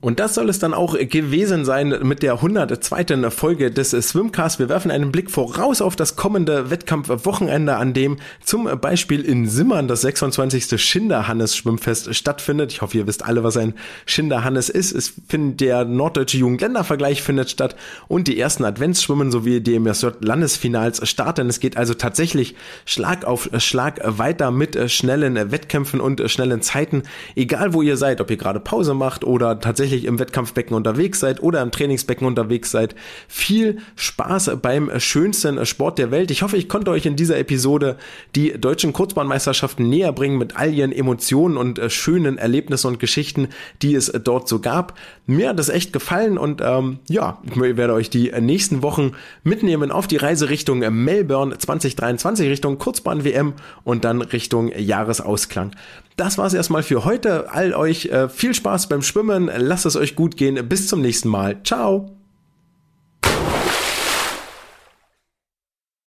Und das soll es dann auch gewesen sein mit der 102. Folge des Swimcasts. Wir werfen einen Blick voraus auf das kommende Wettkampfwochenende, an dem zum Beispiel in Simmern das 26. Schinderhannes Schwimmfest stattfindet. Ich hoffe, ihr wisst alle, was ein Schinderhannes ist. Es findet der norddeutsche Jugendländervergleich findet statt und die ersten Adventsschwimmen sowie die Landesfinals starten. Es geht also tatsächlich Schlag auf Schlag weiter mit schnellen Wettkämpfen und schnellen Zeiten. Egal wo ihr seid, ob ihr gerade Pause macht oder tatsächlich tatsächlich im Wettkampfbecken unterwegs seid oder im Trainingsbecken unterwegs seid. Viel Spaß beim schönsten Sport der Welt. Ich hoffe, ich konnte euch in dieser Episode die deutschen Kurzbahnmeisterschaften näher bringen mit all ihren Emotionen und äh, schönen Erlebnissen und Geschichten, die es dort so gab. Mir hat es echt gefallen und ähm, ja, ich werde euch die nächsten Wochen mitnehmen auf die Reise Richtung Melbourne 2023, Richtung Kurzbahn-WM und dann Richtung Jahresausklang. Das war's erstmal für heute. All euch äh, viel Spaß beim Schwimmen. Lasst es euch gut gehen. Bis zum nächsten Mal. Ciao.